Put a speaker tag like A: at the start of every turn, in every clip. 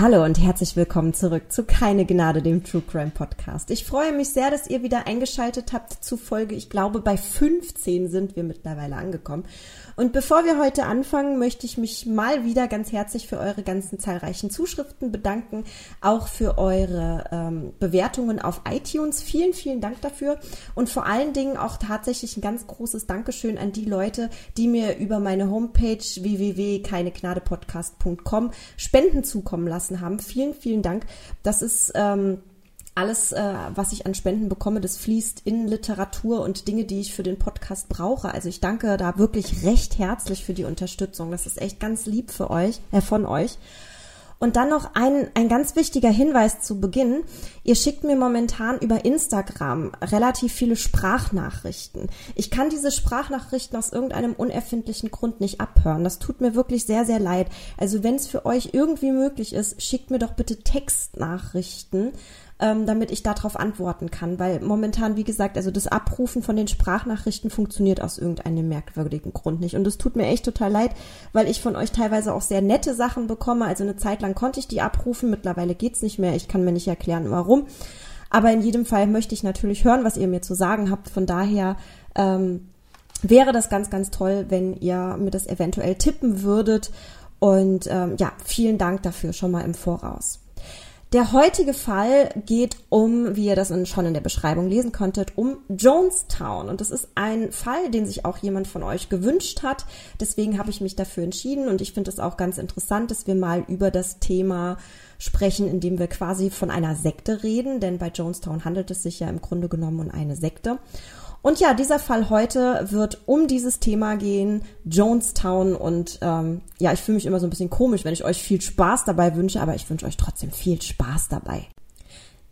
A: Hallo und herzlich willkommen zurück zu Keine Gnade, dem True Crime Podcast. Ich freue mich sehr, dass ihr wieder eingeschaltet habt zu Folge, ich glaube bei 15 sind wir mittlerweile angekommen. Und bevor wir heute anfangen, möchte ich mich mal wieder ganz herzlich für eure ganzen zahlreichen Zuschriften bedanken, auch für eure ähm, Bewertungen auf iTunes. Vielen, vielen Dank dafür und vor allen Dingen auch tatsächlich ein ganz großes Dankeschön an die Leute, die mir über meine Homepage www.keinegnadepodcast.com Spenden zukommen lassen haben. Vielen, vielen Dank. Das ist ähm, alles, äh, was ich an Spenden bekomme, das fließt in Literatur und Dinge, die ich für den Podcast brauche. Also ich danke da wirklich recht herzlich für die Unterstützung. Das ist echt ganz lieb für euch, äh, von euch. Und dann noch ein, ein ganz wichtiger Hinweis zu Beginn. Ihr schickt mir momentan über Instagram relativ viele Sprachnachrichten. Ich kann diese Sprachnachrichten aus irgendeinem unerfindlichen Grund nicht abhören. Das tut mir wirklich sehr, sehr leid. Also wenn es für euch irgendwie möglich ist, schickt mir doch bitte Textnachrichten ähm, damit ich darauf antworten kann. Weil momentan, wie gesagt, also das Abrufen von den Sprachnachrichten funktioniert aus irgendeinem merkwürdigen Grund nicht. Und es tut mir echt total leid, weil ich von euch teilweise auch sehr nette Sachen bekomme. Also eine Zeit lang konnte ich die abrufen, mittlerweile geht's nicht mehr. Ich kann mir nicht erklären, warum. Aber in jedem Fall möchte ich natürlich hören, was ihr mir zu sagen habt. Von daher ähm, wäre das ganz, ganz toll, wenn ihr mir das eventuell tippen würdet. Und ähm, ja, vielen Dank dafür schon mal im Voraus. Der heutige Fall geht um, wie ihr das schon in der Beschreibung lesen konntet, um Jonestown. Und das ist ein Fall, den sich auch jemand von euch gewünscht hat. Deswegen habe ich mich dafür entschieden und ich finde es auch ganz interessant, dass wir mal über das Thema sprechen, indem wir quasi von einer Sekte reden, denn bei Jonestown handelt es sich ja im Grunde genommen um eine Sekte. Und ja, dieser Fall heute wird um dieses Thema gehen, Jonestown. Und ähm, ja, ich fühle mich immer so ein bisschen komisch, wenn ich euch viel Spaß dabei wünsche, aber ich wünsche euch trotzdem viel Spaß dabei.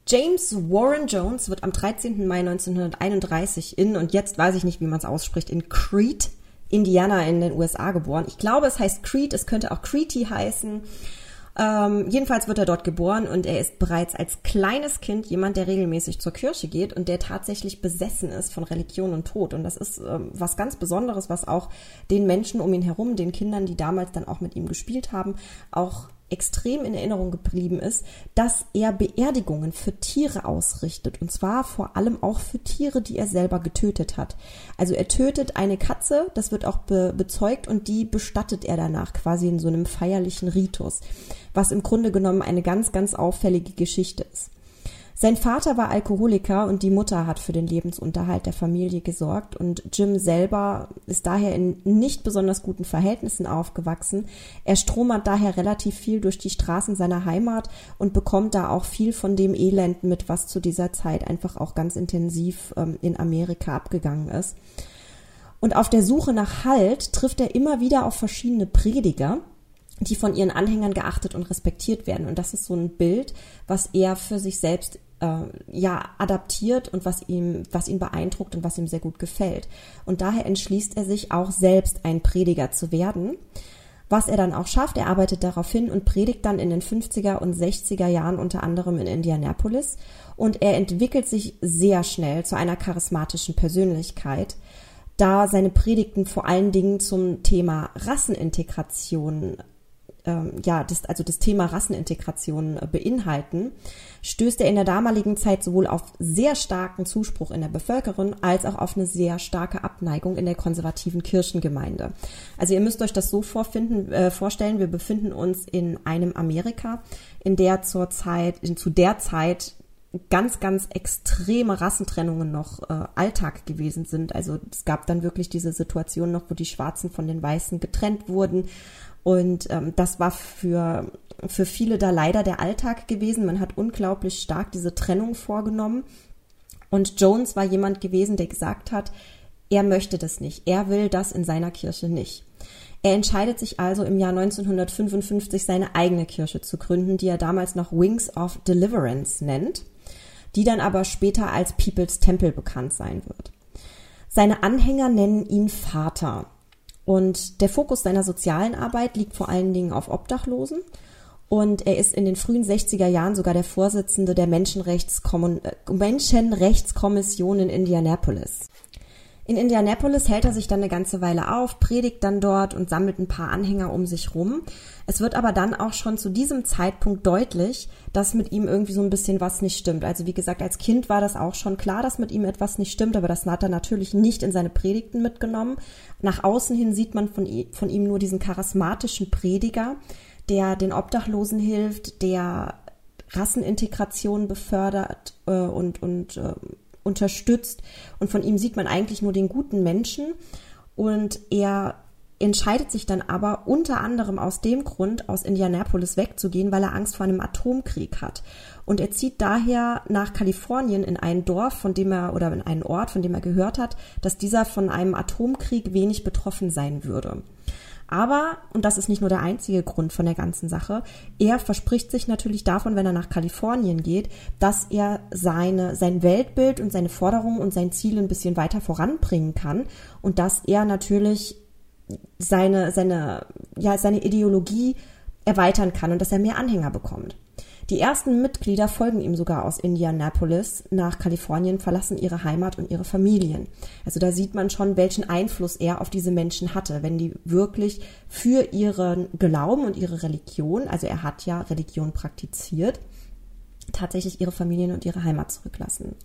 A: James Warren Jones wird am 13. Mai 1931 in, und jetzt weiß ich nicht, wie man es ausspricht, in Crete, Indiana in den USA geboren. Ich glaube, es heißt Crete, es könnte auch Crete heißen. Ähm, jedenfalls wird er dort geboren und er ist bereits als kleines Kind jemand, der regelmäßig zur Kirche geht und der tatsächlich besessen ist von Religion und Tod. Und das ist ähm, was ganz Besonderes, was auch den Menschen um ihn herum, den Kindern, die damals dann auch mit ihm gespielt haben, auch extrem in Erinnerung geblieben ist, dass er Beerdigungen für Tiere ausrichtet. Und zwar vor allem auch für Tiere, die er selber getötet hat. Also er tötet eine Katze, das wird auch be bezeugt und die bestattet er danach quasi in so einem feierlichen Ritus. Was im Grunde genommen eine ganz, ganz auffällige Geschichte ist. Sein Vater war Alkoholiker und die Mutter hat für den Lebensunterhalt der Familie gesorgt und Jim selber ist daher in nicht besonders guten Verhältnissen aufgewachsen. Er stromert daher relativ viel durch die Straßen seiner Heimat und bekommt da auch viel von dem Elend mit, was zu dieser Zeit einfach auch ganz intensiv ähm, in Amerika abgegangen ist. Und auf der Suche nach Halt trifft er immer wieder auf verschiedene Prediger, die von ihren Anhängern geachtet und respektiert werden. Und das ist so ein Bild, was er für sich selbst äh, ja adaptiert und was ihm was ihn beeindruckt und was ihm sehr gut gefällt. Und daher entschließt er sich auch selbst ein Prediger zu werden. Was er dann auch schafft, er arbeitet darauf hin und predigt dann in den 50er und 60er Jahren unter anderem in Indianapolis und er entwickelt sich sehr schnell zu einer charismatischen Persönlichkeit, da seine Predigten vor allen Dingen zum Thema Rassenintegration ähm, ja, das, also das Thema Rassenintegration äh, beinhalten, stößt er in der damaligen Zeit sowohl auf sehr starken Zuspruch in der Bevölkerung als auch auf eine sehr starke Abneigung in der konservativen Kirchengemeinde. Also ihr müsst euch das so vorfinden, äh, vorstellen, wir befinden uns in einem Amerika, in der zur Zeit, in, zu der Zeit ganz, ganz extreme Rassentrennungen noch äh, Alltag gewesen sind. Also es gab dann wirklich diese Situation noch, wo die Schwarzen von den Weißen getrennt wurden und ähm, das war für, für viele da leider der Alltag gewesen. Man hat unglaublich stark diese Trennung vorgenommen. Und Jones war jemand gewesen, der gesagt hat, er möchte das nicht. Er will das in seiner Kirche nicht. Er entscheidet sich also im Jahr 1955 seine eigene Kirche zu gründen, die er damals noch Wings of Deliverance nennt, die dann aber später als People's Temple bekannt sein wird. Seine Anhänger nennen ihn Vater. Und der Fokus seiner sozialen Arbeit liegt vor allen Dingen auf Obdachlosen. Und er ist in den frühen 60er Jahren sogar der Vorsitzende der äh, Menschenrechtskommission in Indianapolis. In Indianapolis hält er sich dann eine ganze Weile auf, predigt dann dort und sammelt ein paar Anhänger um sich rum. Es wird aber dann auch schon zu diesem Zeitpunkt deutlich, dass mit ihm irgendwie so ein bisschen was nicht stimmt. Also wie gesagt, als Kind war das auch schon klar, dass mit ihm etwas nicht stimmt, aber das hat er natürlich nicht in seine Predigten mitgenommen. Nach außen hin sieht man von, ihm nur diesen charismatischen Prediger, der den Obdachlosen hilft, der Rassenintegration befördert äh, und, und äh, unterstützt. Und von ihm sieht man eigentlich nur den guten Menschen. Und er entscheidet sich dann aber unter anderem aus dem Grund, aus Indianapolis wegzugehen, weil er Angst vor einem Atomkrieg hat. Und er zieht daher nach Kalifornien in ein Dorf, von dem er oder in einen Ort, von dem er gehört hat, dass dieser von einem Atomkrieg wenig betroffen sein würde. Aber, und das ist nicht nur der einzige Grund von der ganzen Sache, er verspricht sich natürlich davon, wenn er nach Kalifornien geht, dass er seine, sein Weltbild und seine Forderungen und sein Ziel ein bisschen weiter voranbringen kann und dass er natürlich seine, seine, ja, seine Ideologie erweitern kann und dass er mehr Anhänger bekommt. Die ersten Mitglieder folgen ihm sogar aus Indianapolis nach Kalifornien, verlassen ihre Heimat und ihre Familien. Also da sieht man schon, welchen Einfluss er auf diese Menschen hatte, wenn die wirklich für ihren Glauben und ihre Religion, also er hat ja Religion praktiziert, tatsächlich ihre Familien und ihre Heimat zurücklassen.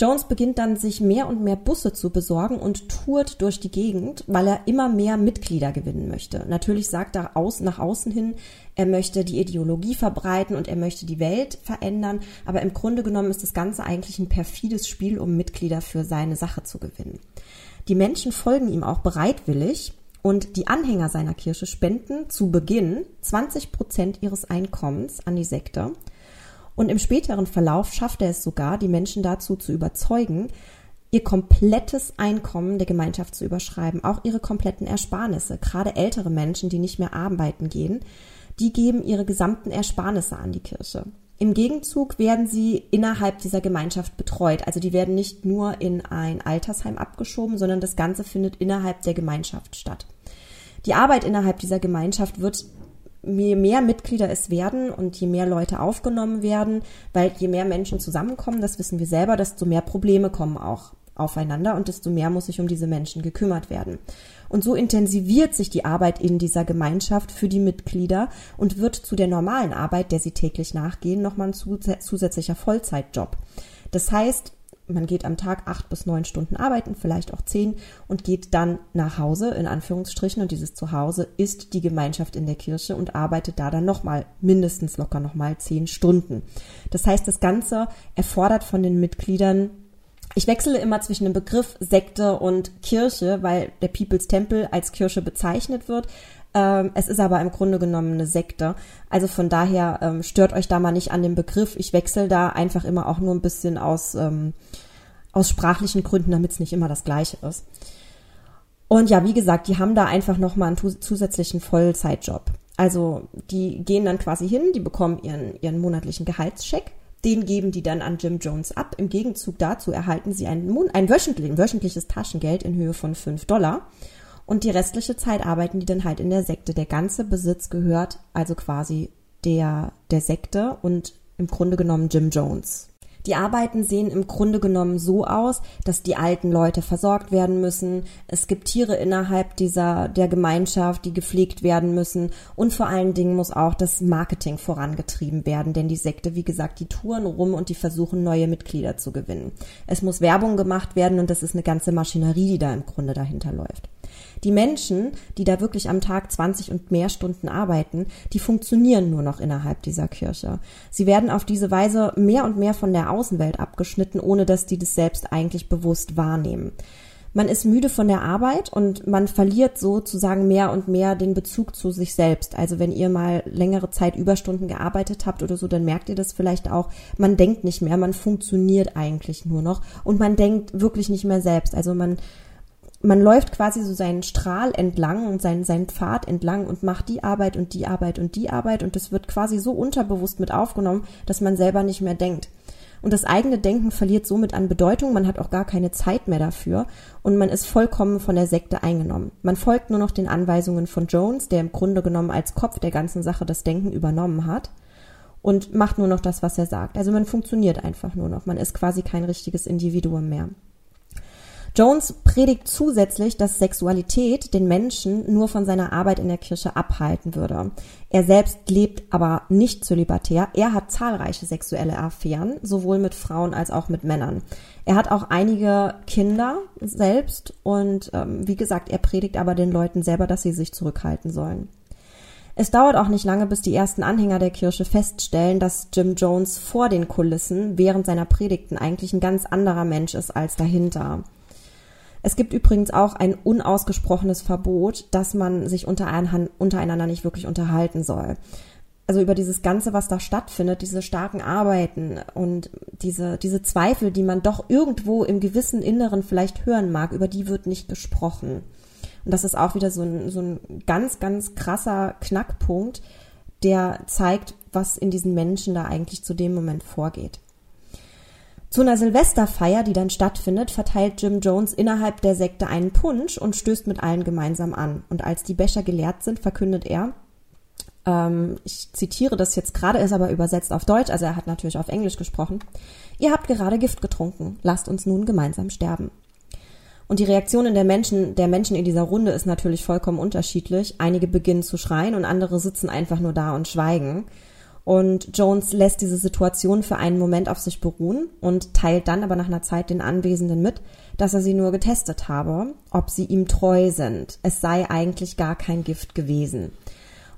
A: Jones beginnt dann, sich mehr und mehr Busse zu besorgen und tourt durch die Gegend, weil er immer mehr Mitglieder gewinnen möchte. Natürlich sagt er aus, nach außen hin, er möchte die Ideologie verbreiten und er möchte die Welt verändern, aber im Grunde genommen ist das Ganze eigentlich ein perfides Spiel, um Mitglieder für seine Sache zu gewinnen. Die Menschen folgen ihm auch bereitwillig und die Anhänger seiner Kirche spenden zu Beginn 20 Prozent ihres Einkommens an die Sekte und im späteren Verlauf schafft er es sogar, die Menschen dazu zu überzeugen, ihr komplettes Einkommen der Gemeinschaft zu überschreiben, auch ihre kompletten Ersparnisse. Gerade ältere Menschen, die nicht mehr arbeiten gehen, die geben ihre gesamten Ersparnisse an die Kirche. Im Gegenzug werden sie innerhalb dieser Gemeinschaft betreut. Also die werden nicht nur in ein Altersheim abgeschoben, sondern das Ganze findet innerhalb der Gemeinschaft statt. Die Arbeit innerhalb dieser Gemeinschaft wird je mehr Mitglieder es werden und je mehr Leute aufgenommen werden, weil je mehr Menschen zusammenkommen, das wissen wir selber, desto mehr Probleme kommen auch aufeinander und desto mehr muss sich um diese Menschen gekümmert werden. Und so intensiviert sich die Arbeit in dieser Gemeinschaft für die Mitglieder und wird zu der normalen Arbeit, der sie täglich nachgehen, nochmal ein zusätzlicher Vollzeitjob. Das heißt, man geht am Tag acht bis neun Stunden arbeiten, vielleicht auch zehn und geht dann nach Hause, in Anführungsstrichen. Und dieses Zuhause ist die Gemeinschaft in der Kirche und arbeitet da dann nochmal, mindestens locker nochmal zehn Stunden. Das heißt, das Ganze erfordert von den Mitgliedern ich wechsle immer zwischen dem Begriff Sekte und Kirche, weil der People's Temple als Kirche bezeichnet wird. Ähm, es ist aber im Grunde genommen eine Sekte. Also von daher ähm, stört euch da mal nicht an dem Begriff. Ich wechsle da einfach immer auch nur ein bisschen aus, ähm, aus sprachlichen Gründen, damit es nicht immer das Gleiche ist. Und ja, wie gesagt, die haben da einfach nochmal einen zusätzlichen Vollzeitjob. Also die gehen dann quasi hin, die bekommen ihren, ihren monatlichen Gehaltscheck den geben die dann an Jim Jones ab. Im Gegenzug dazu erhalten sie ein, ein, wöchentlich, ein wöchentliches Taschengeld in Höhe von 5 Dollar. Und die restliche Zeit arbeiten die dann halt in der Sekte. Der ganze Besitz gehört also quasi der, der Sekte und im Grunde genommen Jim Jones. Die Arbeiten sehen im Grunde genommen so aus, dass die alten Leute versorgt werden müssen. Es gibt Tiere innerhalb dieser, der Gemeinschaft, die gepflegt werden müssen. Und vor allen Dingen muss auch das Marketing vorangetrieben werden, denn die Sekte, wie gesagt, die touren rum und die versuchen, neue Mitglieder zu gewinnen. Es muss Werbung gemacht werden und das ist eine ganze Maschinerie, die da im Grunde dahinter läuft. Die Menschen, die da wirklich am Tag 20 und mehr Stunden arbeiten, die funktionieren nur noch innerhalb dieser Kirche. Sie werden auf diese Weise mehr und mehr von der Außenwelt abgeschnitten, ohne dass die das selbst eigentlich bewusst wahrnehmen. Man ist müde von der Arbeit und man verliert sozusagen mehr und mehr den Bezug zu sich selbst. Also wenn ihr mal längere Zeit Überstunden gearbeitet habt oder so, dann merkt ihr das vielleicht auch. Man denkt nicht mehr, man funktioniert eigentlich nur noch und man denkt wirklich nicht mehr selbst. Also man man läuft quasi so seinen Strahl entlang und seinen, seinen Pfad entlang und macht die Arbeit und die Arbeit und die Arbeit und das wird quasi so unterbewusst mit aufgenommen, dass man selber nicht mehr denkt. Und das eigene Denken verliert somit an Bedeutung, man hat auch gar keine Zeit mehr dafür und man ist vollkommen von der Sekte eingenommen. Man folgt nur noch den Anweisungen von Jones, der im Grunde genommen als Kopf der ganzen Sache das Denken übernommen hat und macht nur noch das, was er sagt. Also man funktioniert einfach nur noch, man ist quasi kein richtiges Individuum mehr. Jones predigt zusätzlich, dass Sexualität den Menschen nur von seiner Arbeit in der Kirche abhalten würde. Er selbst lebt aber nicht zölibatär. Er hat zahlreiche sexuelle Affären, sowohl mit Frauen als auch mit Männern. Er hat auch einige Kinder selbst und ähm, wie gesagt, er predigt aber den Leuten selber, dass sie sich zurückhalten sollen. Es dauert auch nicht lange, bis die ersten Anhänger der Kirche feststellen, dass Jim Jones vor den Kulissen während seiner Predigten eigentlich ein ganz anderer Mensch ist als dahinter. Es gibt übrigens auch ein unausgesprochenes Verbot, dass man sich untereinander nicht wirklich unterhalten soll. Also über dieses Ganze, was da stattfindet, diese starken Arbeiten und diese, diese Zweifel, die man doch irgendwo im gewissen Inneren vielleicht hören mag, über die wird nicht gesprochen. Und das ist auch wieder so ein, so ein ganz, ganz krasser Knackpunkt, der zeigt, was in diesen Menschen da eigentlich zu dem Moment vorgeht. Zu einer Silvesterfeier, die dann stattfindet, verteilt Jim Jones innerhalb der Sekte einen Punsch und stößt mit allen gemeinsam an. Und als die Becher geleert sind, verkündet er, ähm, ich zitiere das jetzt gerade, ist aber übersetzt auf Deutsch, also er hat natürlich auf Englisch gesprochen, ihr habt gerade Gift getrunken, lasst uns nun gemeinsam sterben. Und die Reaktionen der Menschen, der Menschen in dieser Runde ist natürlich vollkommen unterschiedlich. Einige beginnen zu schreien und andere sitzen einfach nur da und schweigen. Und Jones lässt diese Situation für einen Moment auf sich beruhen und teilt dann aber nach einer Zeit den Anwesenden mit, dass er sie nur getestet habe, ob sie ihm treu sind. Es sei eigentlich gar kein Gift gewesen.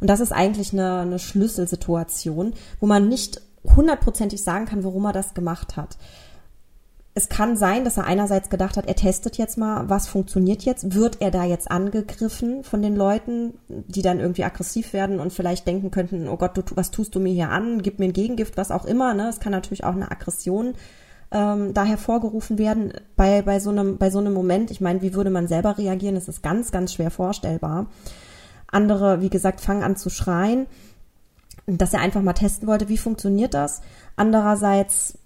A: Und das ist eigentlich eine, eine Schlüsselsituation, wo man nicht hundertprozentig sagen kann, warum er das gemacht hat es kann sein, dass er einerseits gedacht hat, er testet jetzt mal, was funktioniert jetzt. Wird er da jetzt angegriffen von den Leuten, die dann irgendwie aggressiv werden und vielleicht denken könnten, oh Gott, du, was tust du mir hier an? Gib mir ein Gegengift, was auch immer. Ne? Es kann natürlich auch eine Aggression ähm, da hervorgerufen werden bei, bei, so einem, bei so einem Moment. Ich meine, wie würde man selber reagieren? Das ist ganz, ganz schwer vorstellbar. Andere, wie gesagt, fangen an zu schreien, dass er einfach mal testen wollte, wie funktioniert das. Andererseits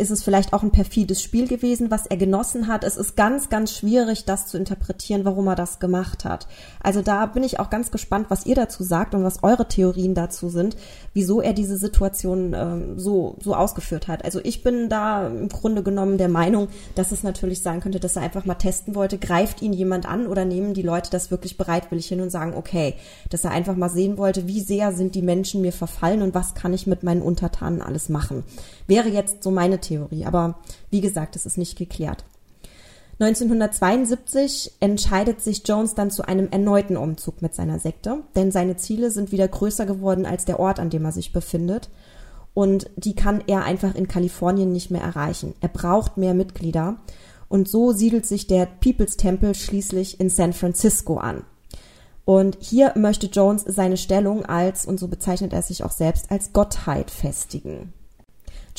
A: ist es vielleicht auch ein perfides Spiel gewesen, was er genossen hat. Es ist ganz, ganz schwierig, das zu interpretieren, warum er das gemacht hat. Also da bin ich auch ganz gespannt, was ihr dazu sagt und was eure Theorien dazu sind, wieso er diese Situation ähm, so, so ausgeführt hat. Also ich bin da im Grunde genommen der Meinung, dass es natürlich sein könnte, dass er einfach mal testen wollte, greift ihn jemand an oder nehmen die Leute das wirklich bereitwillig hin und sagen, okay, dass er einfach mal sehen wollte, wie sehr sind die Menschen mir verfallen und was kann ich mit meinen Untertanen alles machen. Wäre jetzt so meine Theorie, aber wie gesagt, es ist nicht geklärt. 1972 entscheidet sich Jones dann zu einem erneuten Umzug mit seiner Sekte, denn seine Ziele sind wieder größer geworden als der Ort, an dem er sich befindet. Und die kann er einfach in Kalifornien nicht mehr erreichen. Er braucht mehr Mitglieder. Und so siedelt sich der People's Temple schließlich in San Francisco an. Und hier möchte Jones seine Stellung als, und so bezeichnet er sich auch selbst, als Gottheit festigen.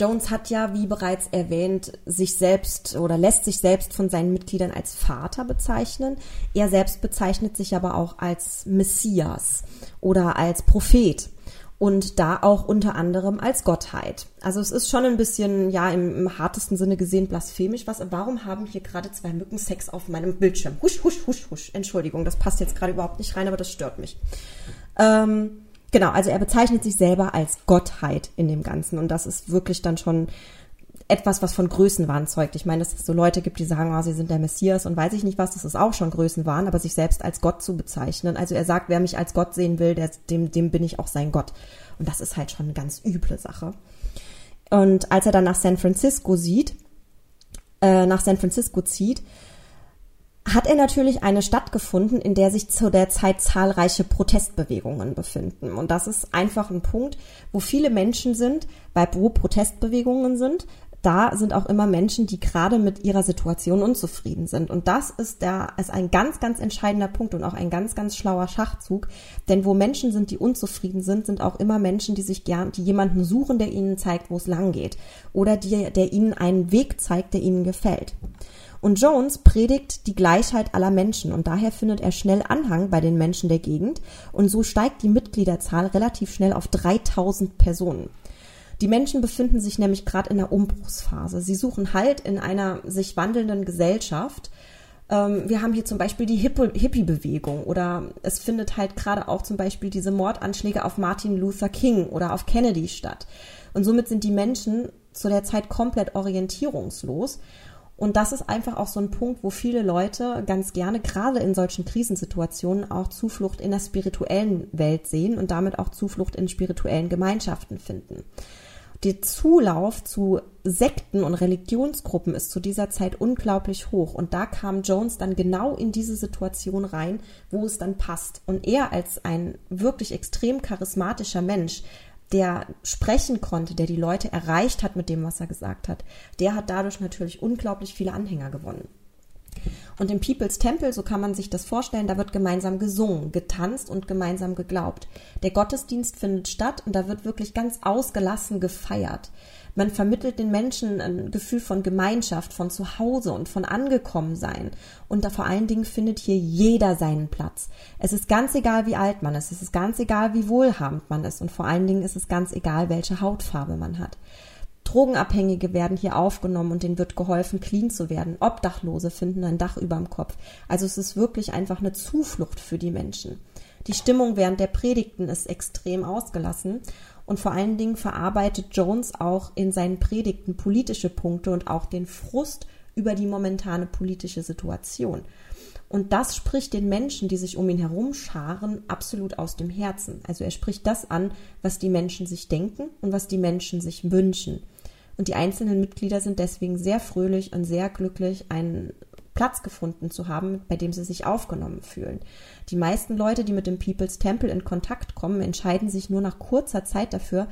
A: Jones hat ja, wie bereits erwähnt, sich selbst oder lässt sich selbst von seinen Mitgliedern als Vater bezeichnen. Er selbst bezeichnet sich aber auch als Messias oder als Prophet und da auch unter anderem als Gottheit. Also es ist schon ein bisschen, ja, im, im hartesten Sinne gesehen blasphemisch. Was, warum haben hier gerade zwei Mücken Sex auf meinem Bildschirm? Husch, husch, husch, husch. Entschuldigung, das passt jetzt gerade überhaupt nicht rein, aber das stört mich. Ähm, Genau, also er bezeichnet sich selber als Gottheit in dem Ganzen und das ist wirklich dann schon etwas, was von Größenwahn zeugt. Ich meine, dass es so Leute gibt, die sagen, oh, sie sind der Messias und weiß ich nicht was, das ist auch schon Größenwahn, aber sich selbst als Gott zu bezeichnen. Also er sagt, wer mich als Gott sehen will, der, dem, dem bin ich auch sein Gott. Und das ist halt schon eine ganz üble Sache. Und als er dann nach San Francisco sieht, äh, nach San Francisco zieht, hat er natürlich eine Stadt gefunden, in der sich zu der Zeit zahlreiche Protestbewegungen befinden. Und das ist einfach ein Punkt, wo viele Menschen sind, weil wo Protestbewegungen sind, da sind auch immer Menschen, die gerade mit ihrer Situation unzufrieden sind. Und das ist der, ist ein ganz, ganz entscheidender Punkt und auch ein ganz, ganz schlauer Schachzug. Denn wo Menschen sind, die unzufrieden sind, sind auch immer Menschen, die sich gern, die jemanden suchen, der ihnen zeigt, wo es lang geht. Oder die, der ihnen einen Weg zeigt, der ihnen gefällt. Und Jones predigt die Gleichheit aller Menschen und daher findet er schnell Anhang bei den Menschen der Gegend und so steigt die Mitgliederzahl relativ schnell auf 3000 Personen. Die Menschen befinden sich nämlich gerade in der Umbruchsphase. Sie suchen Halt in einer sich wandelnden Gesellschaft. Ähm, wir haben hier zum Beispiel die Hippie-Bewegung oder es findet halt gerade auch zum Beispiel diese Mordanschläge auf Martin Luther King oder auf Kennedy statt. Und somit sind die Menschen zu der Zeit komplett orientierungslos Und das ist einfach auch so ein Punkt, wo viele Leute ganz gerne, gerade in solchen Krisensituationen, auch Zuflucht in der spirituellen Welt sehen und damit auch Zuflucht in spirituellen Gemeinschaften finden. Der Zulauf zu Sekten und Religionsgruppen ist zu dieser Zeit unglaublich hoch. Und da kam Jones dann genau in diese Situation rein, wo es dann passt. Und er als ein wirklich extrem charismatischer Mensch der sprechen konnte, der die Leute erreicht hat mit dem, was er gesagt hat, der hat dadurch natürlich unglaublich viele Anhänger gewonnen. Und im People's Temple, so kann man sich das vorstellen, da wird gemeinsam gesungen, getanzt und gemeinsam geglaubt. Der Gottesdienst findet statt und da wird wirklich ganz ausgelassen gefeiert. Man vermittelt den Menschen ein Gefühl von Gemeinschaft, von Zuhause und von Angekommensein. Und da vor allen Dingen findet hier jeder seinen Platz. Es ist ganz egal, wie alt man ist. Es ist ganz egal, wie wohlhabend man ist. Und vor allen Dingen ist es ganz egal, welche Hautfarbe man hat. Drogenabhängige werden hier aufgenommen und denen wird geholfen, clean zu werden. Obdachlose finden ein Dach überm Kopf. Also es ist wirklich einfach eine Zuflucht für die Menschen. Die Stimmung während der Predigten ist extrem ausgelassen und vor allen Dingen verarbeitet Jones auch in seinen Predigten politische Punkte und auch den Frust über die momentane politische Situation. Und das spricht den Menschen, die sich um ihn herum scharen, absolut aus dem Herzen. Also er spricht das an, was die Menschen sich denken und was die Menschen sich wünschen. Und die einzelnen Mitglieder sind deswegen sehr fröhlich und sehr glücklich, einen Platz gefunden zu haben, bei dem sie sich aufgenommen fühlen. Die meisten Leute, die mit dem People's Temple in Kontakt kommen, entscheiden sich nur nach kurzer Zeit dafür,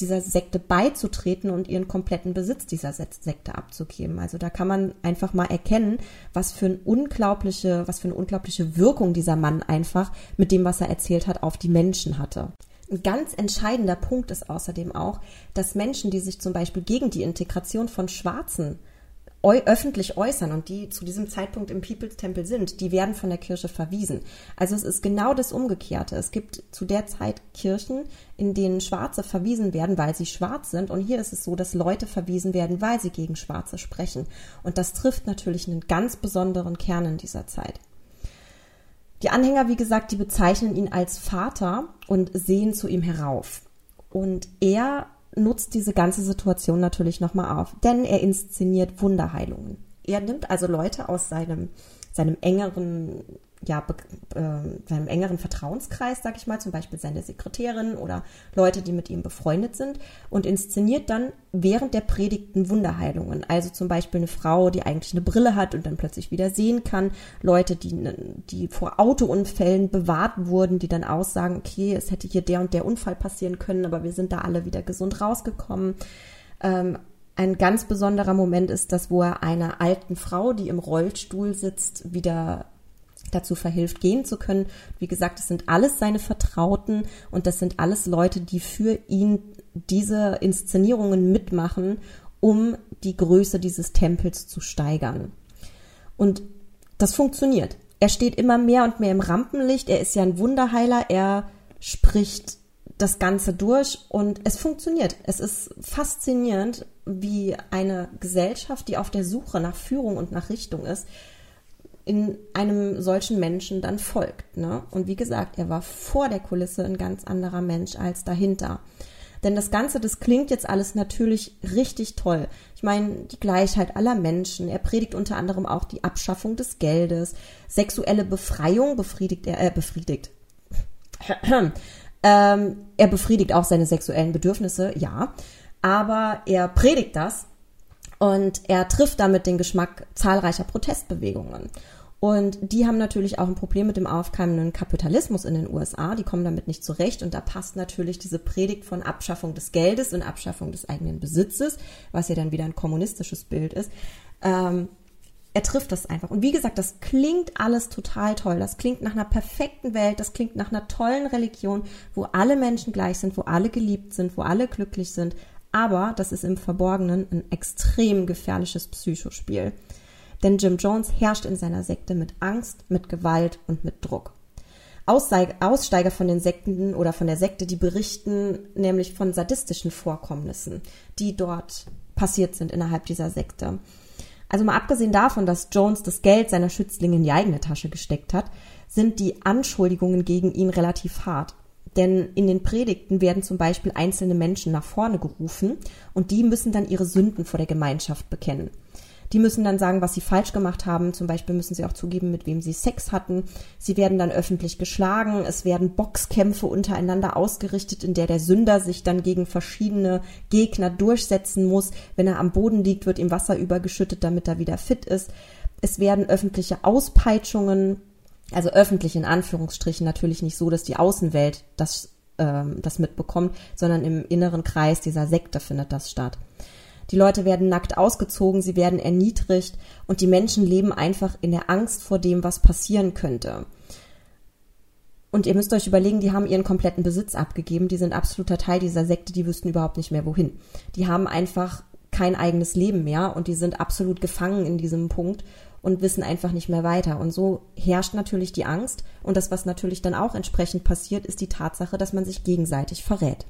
A: dieser Sekte beizutreten und ihren kompletten Besitz dieser Sekte abzugeben. Also da kann man einfach mal erkennen, was für eine unglaubliche, was für eine unglaubliche Wirkung dieser Mann einfach mit dem, was er erzählt hat, auf die Menschen hatte. Ein ganz entscheidender Punkt ist außerdem auch, dass Menschen, die sich zum Beispiel gegen die Integration von Schwarzen öffentlich äußern und die zu diesem Zeitpunkt im People's Tempel sind, die werden von der Kirche verwiesen. Also es ist genau das Umgekehrte. Es gibt zu der Zeit Kirchen, in denen Schwarze verwiesen werden, weil sie schwarz sind. Und hier ist es so, dass Leute verwiesen werden, weil sie gegen Schwarze sprechen. Und das trifft natürlich einen ganz besonderen Kern in dieser Zeit. Die Anhänger, wie gesagt, die bezeichnen ihn als Vater und sehen zu ihm herauf. Und er nutzt diese ganze Situation natürlich nochmal auf, denn er inszeniert Wunderheilungen. Er nimmt also Leute aus seinem, seinem engeren, ja, äh, seinem engeren Vertrauenskreis, sag ich mal, zum Beispiel seine Sekretärin oder Leute, die mit ihm befreundet sind und inszeniert dann während der Predigten Wunderheilungen. Also zum Beispiel eine Frau, die eigentlich eine Brille hat und dann plötzlich wieder sehen kann. Leute, die, die vor Autounfällen bewahrt wurden, die dann aussagen, okay, es hätte hier der und der Unfall passieren können, aber wir sind da alle wieder gesund rausgekommen. Ähm, ein ganz besonderer Moment ist das, wo er einer alten Frau, die im Rollstuhl sitzt, wieder dazu verhilft, gehen zu können. Wie gesagt, es sind alles seine Vertrauten und das sind alles Leute, die für ihn diese Inszenierungen mitmachen, um die Größe dieses Tempels zu steigern. Und das funktioniert. Er steht immer mehr und mehr im Rampenlicht. Er ist ja ein Wunderheiler. Er spricht das Ganze durch und es funktioniert. Es ist faszinierend, wie eine Gesellschaft, die auf der Suche nach Führung und nach Richtung ist, in einem solchen Menschen dann folgt. Ne? Und wie gesagt, er war vor der Kulisse ein ganz anderer Mensch als dahinter. Denn das Ganze, das klingt jetzt alles natürlich richtig toll. Ich meine, die Gleichheit aller Menschen. Er predigt unter anderem auch die Abschaffung des Geldes, sexuelle Befreiung befriedigt er, äh, befriedigt. ähm, er befriedigt auch seine sexuellen Bedürfnisse, ja. Aber er predigt das und er trifft damit den Geschmack zahlreicher Protestbewegungen. Und die haben natürlich auch ein Problem mit dem aufkeimenden Kapitalismus in den USA. Die kommen damit nicht zurecht. Und da passt natürlich diese Predigt von Abschaffung des Geldes und Abschaffung des eigenen Besitzes, was ja dann wieder ein kommunistisches Bild ist. Ähm, er trifft das einfach. Und wie gesagt, das klingt alles total toll. Das klingt nach einer perfekten Welt. Das klingt nach einer tollen Religion, wo alle Menschen gleich sind, wo alle geliebt sind, wo alle glücklich sind. Aber das ist im Verborgenen ein extrem gefährliches Psychospiel. Denn Jim Jones herrscht in seiner Sekte mit Angst, mit Gewalt und mit Druck. Aussteiger von den Sekten oder von der Sekte, die berichten nämlich von sadistischen Vorkommnissen, die dort passiert sind innerhalb dieser Sekte. Also mal abgesehen davon, dass Jones das Geld seiner Schützlinge in die eigene Tasche gesteckt hat, sind die Anschuldigungen gegen ihn relativ hart. Denn in den Predigten werden zum Beispiel einzelne Menschen nach vorne gerufen und die müssen dann ihre Sünden vor der Gemeinschaft bekennen. Die müssen dann sagen, was sie falsch gemacht haben. Zum Beispiel müssen sie auch zugeben, mit wem sie Sex hatten. Sie werden dann öffentlich geschlagen. Es werden Boxkämpfe untereinander ausgerichtet, in der der Sünder sich dann gegen verschiedene Gegner durchsetzen muss. Wenn er am Boden liegt, wird ihm Wasser übergeschüttet, damit er wieder fit ist. Es werden öffentliche Auspeitschungen, also öffentlich in Anführungsstrichen natürlich nicht so, dass die Außenwelt das, ähm, das mitbekommt, sondern im inneren Kreis dieser Sekte findet das statt. Die Leute werden nackt ausgezogen, sie werden erniedrigt und die Menschen leben einfach in der Angst vor dem, was passieren könnte. Und ihr müsst euch überlegen, die haben ihren kompletten Besitz abgegeben, die sind absoluter Teil dieser Sekte, die wüssten überhaupt nicht mehr wohin. Die haben einfach kein eigenes Leben mehr und die sind absolut gefangen in diesem Punkt und wissen einfach nicht mehr weiter. Und so herrscht natürlich die Angst und das, was natürlich dann auch entsprechend passiert, ist die Tatsache, dass man sich gegenseitig verrät.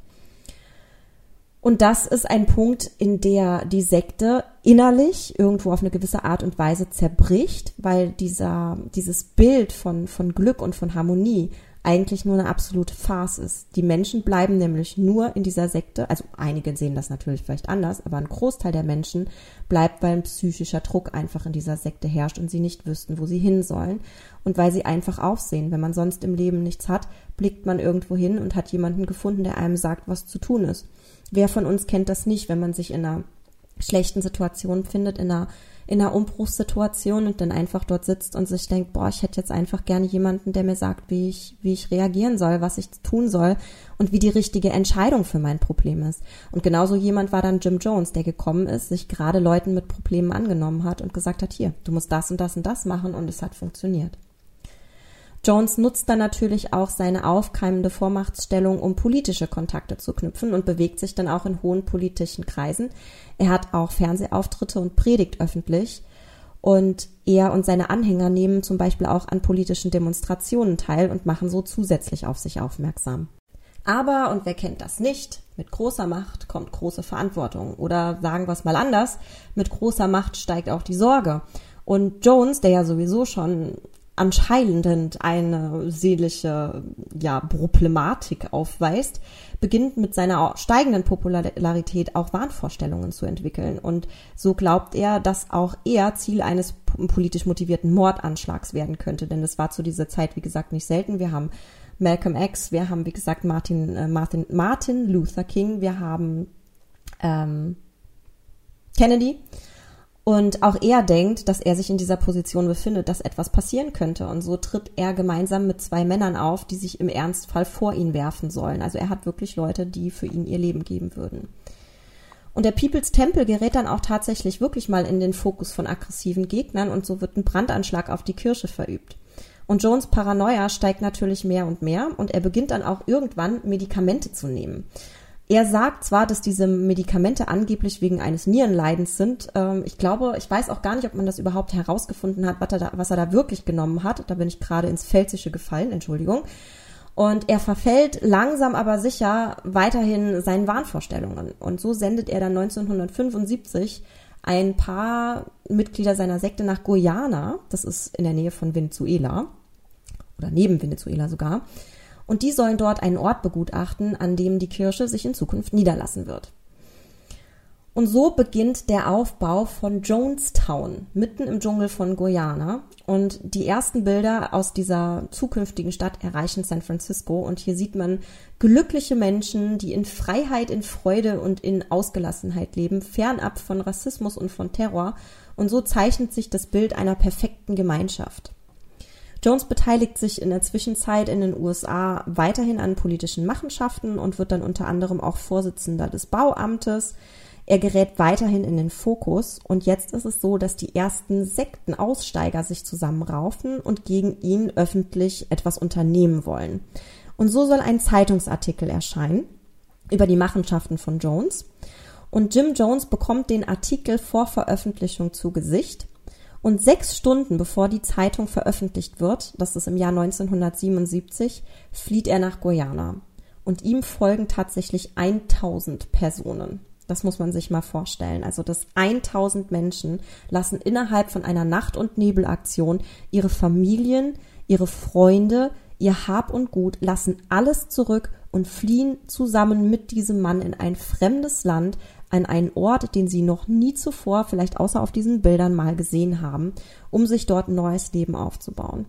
A: Und das ist ein Punkt, in der die Sekte innerlich irgendwo auf eine gewisse Art und Weise zerbricht, weil dieser, dieses Bild von, von Glück und von Harmonie eigentlich nur eine absolute Farce ist. Die Menschen bleiben nämlich nur in dieser Sekte, also einige sehen das natürlich vielleicht anders, aber ein Großteil der Menschen bleibt, weil ein psychischer Druck einfach in dieser Sekte herrscht und sie nicht wüssten, wo sie hin sollen und weil sie einfach aufsehen. Wenn man sonst im Leben nichts hat, blickt man irgendwo hin und hat jemanden gefunden, der einem sagt, was zu tun ist. Wer von uns kennt das nicht, wenn man sich in einer schlechten Situation findet, in einer, in einer Umbruchssituation und dann einfach dort sitzt und sich denkt, boah, ich hätte jetzt einfach gerne jemanden, der mir sagt, wie ich, wie ich reagieren soll, was ich tun soll und wie die richtige Entscheidung für mein Problem ist. Und genauso jemand war dann Jim Jones, der gekommen ist, sich gerade Leuten mit Problemen angenommen hat und gesagt hat, hier, du musst das und das und das machen und es hat funktioniert. Jones nutzt dann natürlich auch seine aufkeimende Vormachtstellung, um politische Kontakte zu knüpfen und bewegt sich dann auch in hohen politischen Kreisen. Er hat auch Fernsehauftritte und predigt öffentlich. Und er und seine Anhänger nehmen zum Beispiel auch an politischen Demonstrationen teil und machen so zusätzlich auf sich aufmerksam. Aber, und wer kennt das nicht, mit großer Macht kommt große Verantwortung. Oder sagen wir es mal anders, mit großer Macht steigt auch die Sorge. Und Jones, der ja sowieso schon anscheinend eine seelische ja, Problematik aufweist, beginnt mit seiner steigenden Popularität auch Wahnvorstellungen zu entwickeln. Und so glaubt er, dass auch er Ziel eines politisch motivierten Mordanschlags werden könnte. Denn das war zu dieser Zeit, wie gesagt, nicht selten. Wir haben Malcolm X, wir haben, wie gesagt, Martin, äh, Martin, Martin Luther King, wir haben ähm, Kennedy. Und auch er denkt, dass er sich in dieser Position befindet, dass etwas passieren könnte. Und so tritt er gemeinsam mit zwei Männern auf, die sich im Ernstfall vor ihn werfen sollen. Also er hat wirklich Leute, die für ihn ihr Leben geben würden. Und der People's Temple gerät dann auch tatsächlich wirklich mal in den Fokus von aggressiven Gegnern und so wird ein Brandanschlag auf die Kirche verübt. Und Jones Paranoia steigt natürlich mehr und mehr und er beginnt dann auch irgendwann Medikamente zu nehmen. Er sagt zwar, dass diese Medikamente angeblich wegen eines Nierenleidens sind. Ähm, ich glaube, ich weiß auch gar nicht, ob man das überhaupt herausgefunden hat, was er da, was er da wirklich genommen hat. Da bin ich gerade ins Pfälzische gefallen, Entschuldigung. Und er verfällt langsam aber sicher weiterhin seinen Wahnvorstellungen. Und so sendet er dann 1975 ein paar Mitglieder seiner Sekte nach Guyana. Das ist in der Nähe von Venezuela. Oder neben Venezuela sogar und die sollen dort einen Ort begutachten, an dem die Kirche sich in Zukunft niederlassen wird. Und so beginnt der Aufbau von Jonestown, mitten im Dschungel von Guyana. Und die ersten Bilder aus dieser zukünftigen Stadt erreichen San Francisco. Und hier sieht man glückliche Menschen, die in Freiheit, in Freude und in Ausgelassenheit leben, fernab von Rassismus und von Terror. Und so zeichnet sich das Bild einer perfekten Gemeinschaft. Jones beteiligt sich in der Zwischenzeit in den USA weiterhin an politischen Machenschaften und wird dann unter anderem auch Vorsitzender des Bauamtes. Er gerät weiterhin in den Fokus und jetzt ist es so, dass die ersten Sektenaussteiger sich zusammenraufen und gegen ihn öffentlich etwas unternehmen wollen. Und so soll ein Zeitungsartikel erscheinen über die Machenschaften von Jones. Und Jim Jones bekommt den Artikel vor Veröffentlichung zu Gesicht und sechs Stunden bevor die Zeitung veröffentlicht wird, das ist im Jahr 1977, flieht er nach Guyana. Und ihm folgen tatsächlich 1000 Personen. Das muss man sich mal vorstellen. Also, dass 1000 Menschen lassen innerhalb von einer Nacht- und Nebelaktion ihre Familien, ihre Freunde, ihr Hab und Gut, lassen alles zurück und fliehen zusammen mit diesem Mann in ein fremdes Land, an einen Ort, den sie noch nie zuvor, vielleicht außer auf diesen Bildern mal gesehen haben, um sich dort ein neues Leben aufzubauen.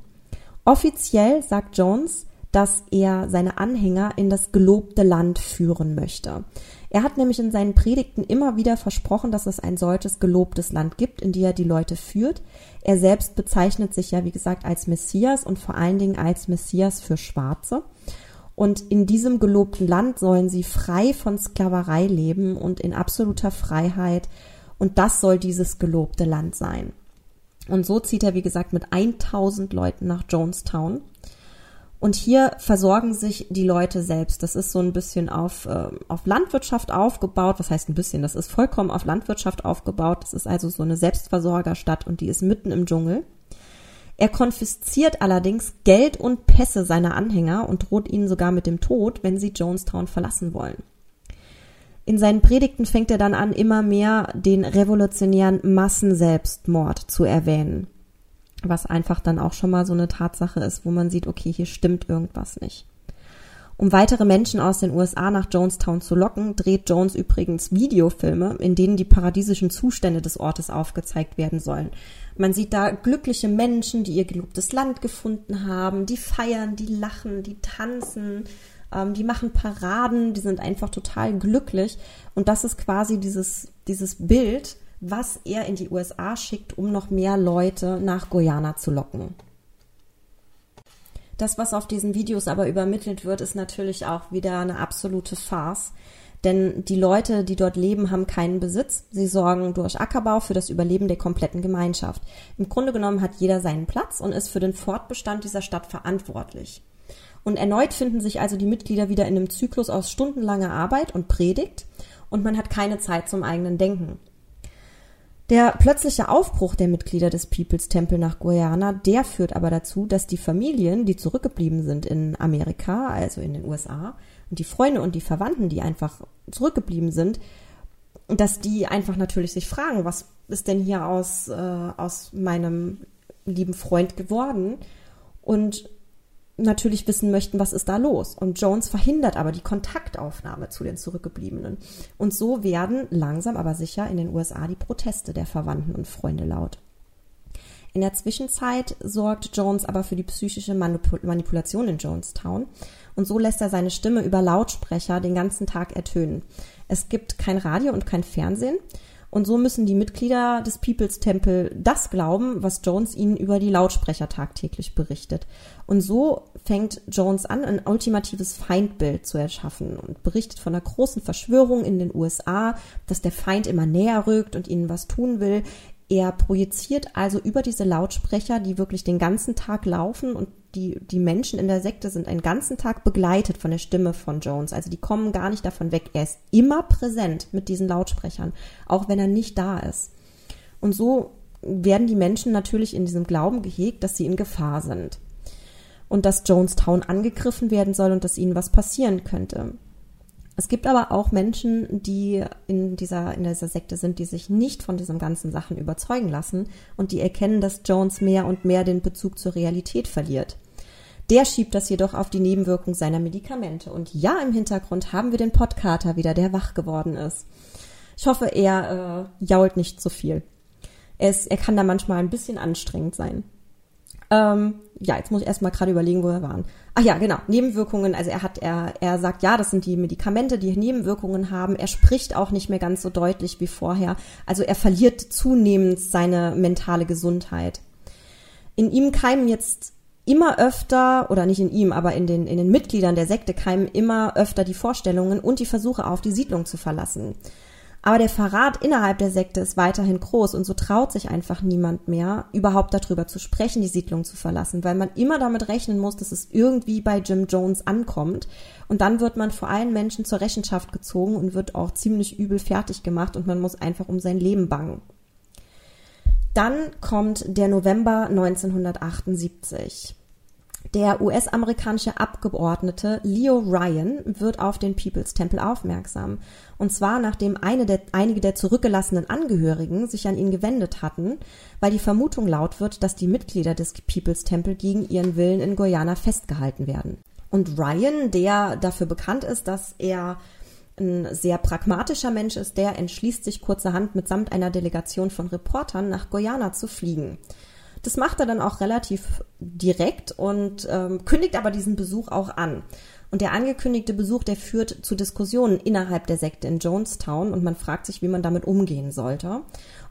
A: Offiziell sagt Jones, dass er seine Anhänger in das gelobte Land führen möchte. Er hat nämlich in seinen Predigten immer wieder versprochen, dass es ein solches gelobtes Land gibt, in die er die Leute führt. Er selbst bezeichnet sich ja, wie gesagt, als Messias und vor allen Dingen als Messias für Schwarze. Und in diesem gelobten Land sollen sie frei von Sklaverei leben und in absoluter Freiheit. Und das soll dieses gelobte Land sein. Und so zieht er, wie gesagt, mit 1000 Leuten nach Jonestown. Und hier versorgen sich die Leute selbst. Das ist so ein bisschen auf, äh, auf Landwirtschaft aufgebaut. Was heißt ein bisschen? Das ist vollkommen auf Landwirtschaft aufgebaut. Das ist also so eine Selbstversorgerstadt und die ist mitten im Dschungel. Er konfisziert allerdings Geld und Pässe seiner Anhänger und droht ihnen sogar mit dem Tod, wenn sie Jonestown verlassen wollen. In seinen Predigten fängt er dann an, immer mehr den revolutionären Massenselbstmord zu erwähnen was einfach dann auch schon mal so eine Tatsache ist, wo man sieht, okay, hier stimmt irgendwas nicht. Um weitere Menschen aus den USA nach Jonestown zu locken, dreht Jones übrigens Videofilme, in denen die paradiesischen Zustände des Ortes aufgezeigt werden sollen. Man sieht da glückliche Menschen, die ihr gelobtes Land gefunden haben, die feiern, die lachen, die tanzen, ähm, die machen Paraden, die sind einfach total glücklich. Und das ist quasi dieses, dieses Bild, was er in die USA schickt, um noch mehr Leute nach Guyana zu locken. Das, was auf diesen Videos aber übermittelt wird, ist natürlich auch wieder eine absolute Farce. Denn die Leute, die dort leben, haben keinen Besitz. Sie sorgen durch Ackerbau für das Überleben der kompletten Gemeinschaft. Im Grunde genommen hat jeder seinen Platz und ist für den Fortbestand dieser Stadt verantwortlich. Und erneut finden sich also die Mitglieder wieder in einem Zyklus aus stundenlanger Arbeit und Predigt und man hat keine Zeit zum eigenen Denken. Der plötzliche Aufbruch der Mitglieder des People's Temple nach Guyana, der führt aber dazu, dass die Familien, die zurückgeblieben sind in Amerika, also in den USA, und die Freunde und die Verwandten, die einfach zurückgeblieben sind, dass die einfach natürlich sich fragen, was ist denn hier aus, äh, aus meinem lieben Freund geworden? Und natürlich wissen möchten, was ist da los. Und Jones verhindert aber die Kontaktaufnahme zu den Zurückgebliebenen. Und so werden langsam aber sicher in den USA die Proteste der Verwandten und Freunde laut. In der Zwischenzeit sorgt Jones aber für die psychische Manipul Manipulation in Jonestown und so lässt er seine Stimme über Lautsprecher den ganzen Tag ertönen. Es gibt kein Radio und kein Fernsehen und so müssen die Mitglieder des People's Temple das glauben, was Jones ihnen über die Lautsprecher tagtäglich berichtet. Und so fängt Jones an, ein ultimatives Feindbild zu erschaffen und berichtet von einer großen Verschwörung in den USA, dass der Feind immer näher rückt und ihnen was tun will. Er projiziert also über diese Lautsprecher, die wirklich den ganzen Tag laufen und die, die Menschen in der Sekte sind einen ganzen Tag begleitet von der Stimme von Jones. Also die kommen gar nicht davon weg. Er ist immer präsent mit diesen Lautsprechern, auch wenn er nicht da ist. Und so werden die Menschen natürlich in diesem Glauben gehegt, dass sie in Gefahr sind. Und dass Jonestown angegriffen werden soll und dass ihnen was passieren könnte. Es gibt aber auch Menschen, die in dieser, in dieser Sekte sind, die sich nicht von diesen ganzen Sachen überzeugen lassen und die erkennen, dass Jones mehr und mehr den Bezug zur Realität verliert. Der schiebt das jedoch auf die Nebenwirkung seiner Medikamente. Und ja, im Hintergrund haben wir den Podkater wieder, der wach geworden ist. Ich hoffe, er äh, jault nicht zu viel. Er, ist, er kann da manchmal ein bisschen anstrengend sein. Ähm, ja, jetzt muss ich erstmal gerade überlegen, wo wir waren. Ach ja, genau, Nebenwirkungen. Also er hat, er, er sagt, ja, das sind die Medikamente, die Nebenwirkungen haben. Er spricht auch nicht mehr ganz so deutlich wie vorher. Also er verliert zunehmend seine mentale Gesundheit. In ihm keimen jetzt immer öfter, oder nicht in ihm, aber in den, in den Mitgliedern der Sekte keimen immer öfter die Vorstellungen und die Versuche auf, die Siedlung zu verlassen. Aber der Verrat innerhalb der Sekte ist weiterhin groß und so traut sich einfach niemand mehr, überhaupt darüber zu sprechen, die Siedlung zu verlassen, weil man immer damit rechnen muss, dass es irgendwie bei Jim Jones ankommt. Und dann wird man vor allen Menschen zur Rechenschaft gezogen und wird auch ziemlich übel fertig gemacht und man muss einfach um sein Leben bangen. Dann kommt der November 1978. Der US-amerikanische Abgeordnete Leo Ryan wird auf den People's Temple aufmerksam. Und zwar nachdem eine der, einige der zurückgelassenen Angehörigen sich an ihn gewendet hatten, weil die Vermutung laut wird, dass die Mitglieder des People's Temple gegen ihren Willen in Guyana festgehalten werden. Und Ryan, der dafür bekannt ist, dass er ein sehr pragmatischer Mensch ist, der entschließt sich kurzerhand mitsamt einer Delegation von Reportern nach Guyana zu fliegen. Das macht er dann auch relativ direkt und ähm, kündigt aber diesen Besuch auch an. Und der angekündigte Besuch, der führt zu Diskussionen innerhalb der Sekte in Jonestown und man fragt sich, wie man damit umgehen sollte.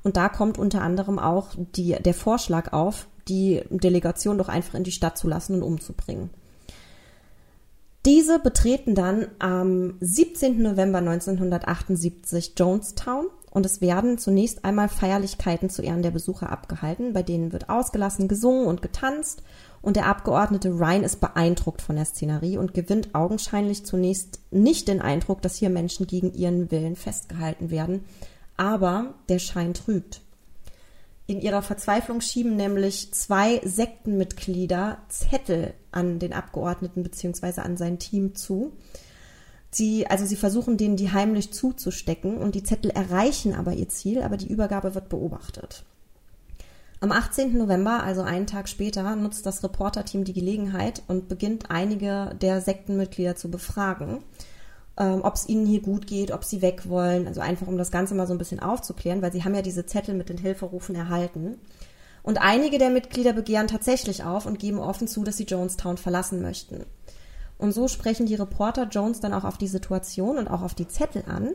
A: Und da kommt unter anderem auch die, der Vorschlag auf, die Delegation doch einfach in die Stadt zu lassen und umzubringen. Diese betreten dann am 17. November 1978 Jonestown und es werden zunächst einmal Feierlichkeiten zu Ehren der Besucher abgehalten, bei denen wird ausgelassen gesungen und getanzt und der Abgeordnete Ryan ist beeindruckt von der Szenerie und gewinnt augenscheinlich zunächst nicht den Eindruck, dass hier Menschen gegen ihren Willen festgehalten werden, aber der Schein trügt. In ihrer Verzweiflung schieben nämlich zwei Sektenmitglieder Zettel an den Abgeordneten bzw. an sein Team zu. Sie, also sie versuchen denen die heimlich zuzustecken und die Zettel erreichen aber ihr Ziel, aber die Übergabe wird beobachtet. Am 18. November, also einen Tag später, nutzt das Reporterteam die Gelegenheit und beginnt einige der Sektenmitglieder zu befragen ähm, ob es ihnen hier gut geht, ob sie weg wollen. Also einfach, um das Ganze mal so ein bisschen aufzuklären, weil sie haben ja diese Zettel mit den Hilferufen erhalten. Und einige der Mitglieder begehren tatsächlich auf und geben offen zu, dass sie Jonestown verlassen möchten. Und so sprechen die Reporter Jones dann auch auf die Situation und auch auf die Zettel an.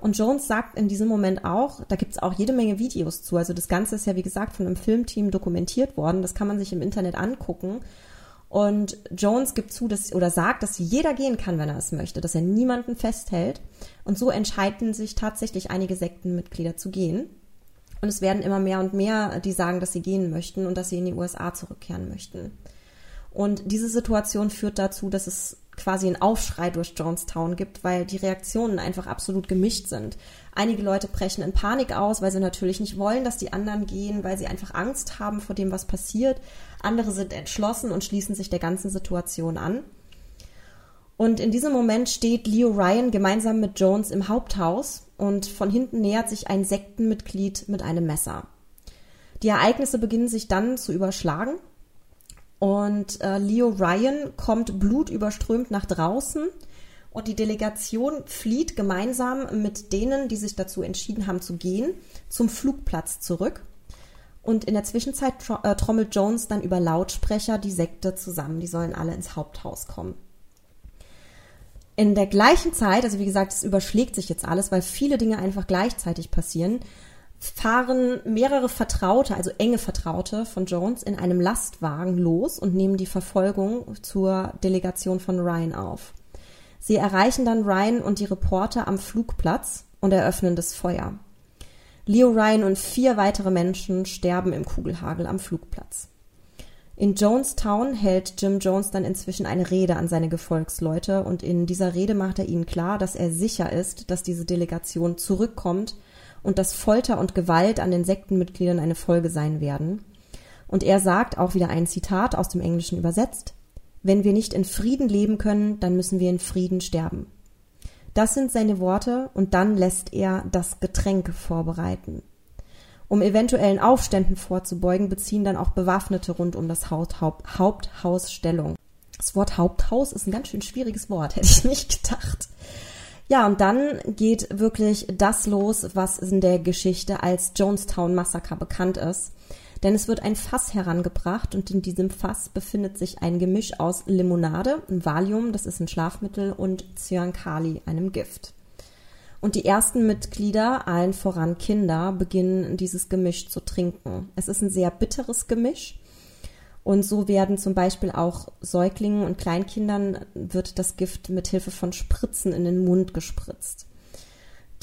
A: Und Jones sagt in diesem Moment auch, da gibt es auch jede Menge Videos zu. Also das Ganze ist ja, wie gesagt, von einem Filmteam dokumentiert worden. Das kann man sich im Internet angucken. Und Jones gibt zu, dass, oder sagt, dass jeder gehen kann, wenn er es möchte, dass er niemanden festhält. Und so entscheiden sich tatsächlich einige Sektenmitglieder zu gehen. Und es werden immer mehr und mehr, die sagen, dass sie gehen möchten und dass sie in die USA zurückkehren möchten. Und diese Situation führt dazu, dass es quasi einen Aufschrei durch Jonestown gibt, weil die Reaktionen einfach absolut gemischt sind. Einige Leute brechen in Panik aus, weil sie natürlich nicht wollen, dass die anderen gehen, weil sie einfach Angst haben vor dem, was passiert. Andere sind entschlossen und schließen sich der ganzen Situation an. Und in diesem Moment steht Leo Ryan gemeinsam mit Jones im Haupthaus und von hinten nähert sich ein Sektenmitglied mit einem Messer. Die Ereignisse beginnen sich dann zu überschlagen und äh, Leo Ryan kommt blutüberströmt nach draußen und die Delegation flieht gemeinsam mit denen, die sich dazu entschieden haben zu gehen, zum Flugplatz zurück. Und in der Zwischenzeit äh, trommelt Jones dann über Lautsprecher die Sekte zusammen. Die sollen alle ins Haupthaus kommen. In der gleichen Zeit, also wie gesagt, es überschlägt sich jetzt alles, weil viele Dinge einfach gleichzeitig passieren, fahren mehrere Vertraute, also enge Vertraute von Jones in einem Lastwagen los und nehmen die Verfolgung zur Delegation von Ryan auf. Sie erreichen dann Ryan und die Reporter am Flugplatz und eröffnen das Feuer. Leo Ryan und vier weitere Menschen sterben im Kugelhagel am Flugplatz. In Jonestown hält Jim Jones dann inzwischen eine Rede an seine Gefolgsleute und in dieser Rede macht er ihnen klar, dass er sicher ist, dass diese Delegation zurückkommt und dass Folter und Gewalt an den Sektenmitgliedern eine Folge sein werden. Und er sagt, auch wieder ein Zitat aus dem Englischen übersetzt, wenn wir nicht in Frieden leben können, dann müssen wir in Frieden sterben. Das sind seine Worte und dann lässt er das Getränk vorbereiten. Um eventuellen Aufständen vorzubeugen, beziehen dann auch Bewaffnete rund um das Haupthaus Stellung. Das Wort Haupthaus ist ein ganz schön schwieriges Wort, hätte ich nicht gedacht. Ja, und dann geht wirklich das los, was in der Geschichte als Jonestown Massaker bekannt ist. Denn es wird ein Fass herangebracht und in diesem Fass befindet sich ein Gemisch aus Limonade, Valium, das ist ein Schlafmittel, und Cyankali, einem Gift. Und die ersten Mitglieder, allen voran Kinder, beginnen dieses Gemisch zu trinken. Es ist ein sehr bitteres Gemisch. Und so werden zum Beispiel auch Säuglingen und Kleinkindern wird das Gift mit Hilfe von Spritzen in den Mund gespritzt.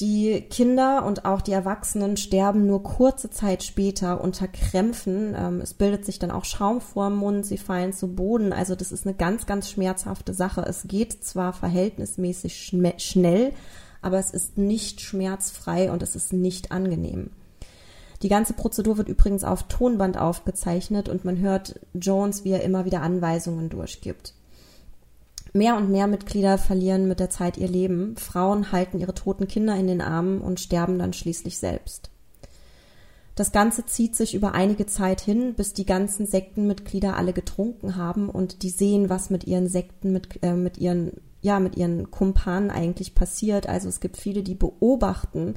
A: Die Kinder und auch die Erwachsenen sterben nur kurze Zeit später unter Krämpfen. Ähm, es bildet sich dann auch Schaum vor dem Mund, sie fallen zu Boden. Also das ist eine ganz, ganz schmerzhafte Sache. Es geht zwar verhältnismäßig schnell, aber es ist nicht schmerzfrei und es ist nicht angenehm. Die ganze Prozedur wird übrigens auf Tonband aufgezeichnet und man hört Jones, wie er immer wieder Anweisungen durchgibt. Mehr und mehr Mitglieder verlieren mit der Zeit ihr Leben. Frauen halten ihre toten Kinder in den Armen und sterben dann schließlich selbst. Das Ganze zieht sich über einige Zeit hin, bis die ganzen Sektenmitglieder alle getrunken haben und die sehen, was mit ihren Sekten, mit, äh, mit ihren, ja, mit ihren Kumpanen eigentlich passiert. Also es gibt viele, die beobachten,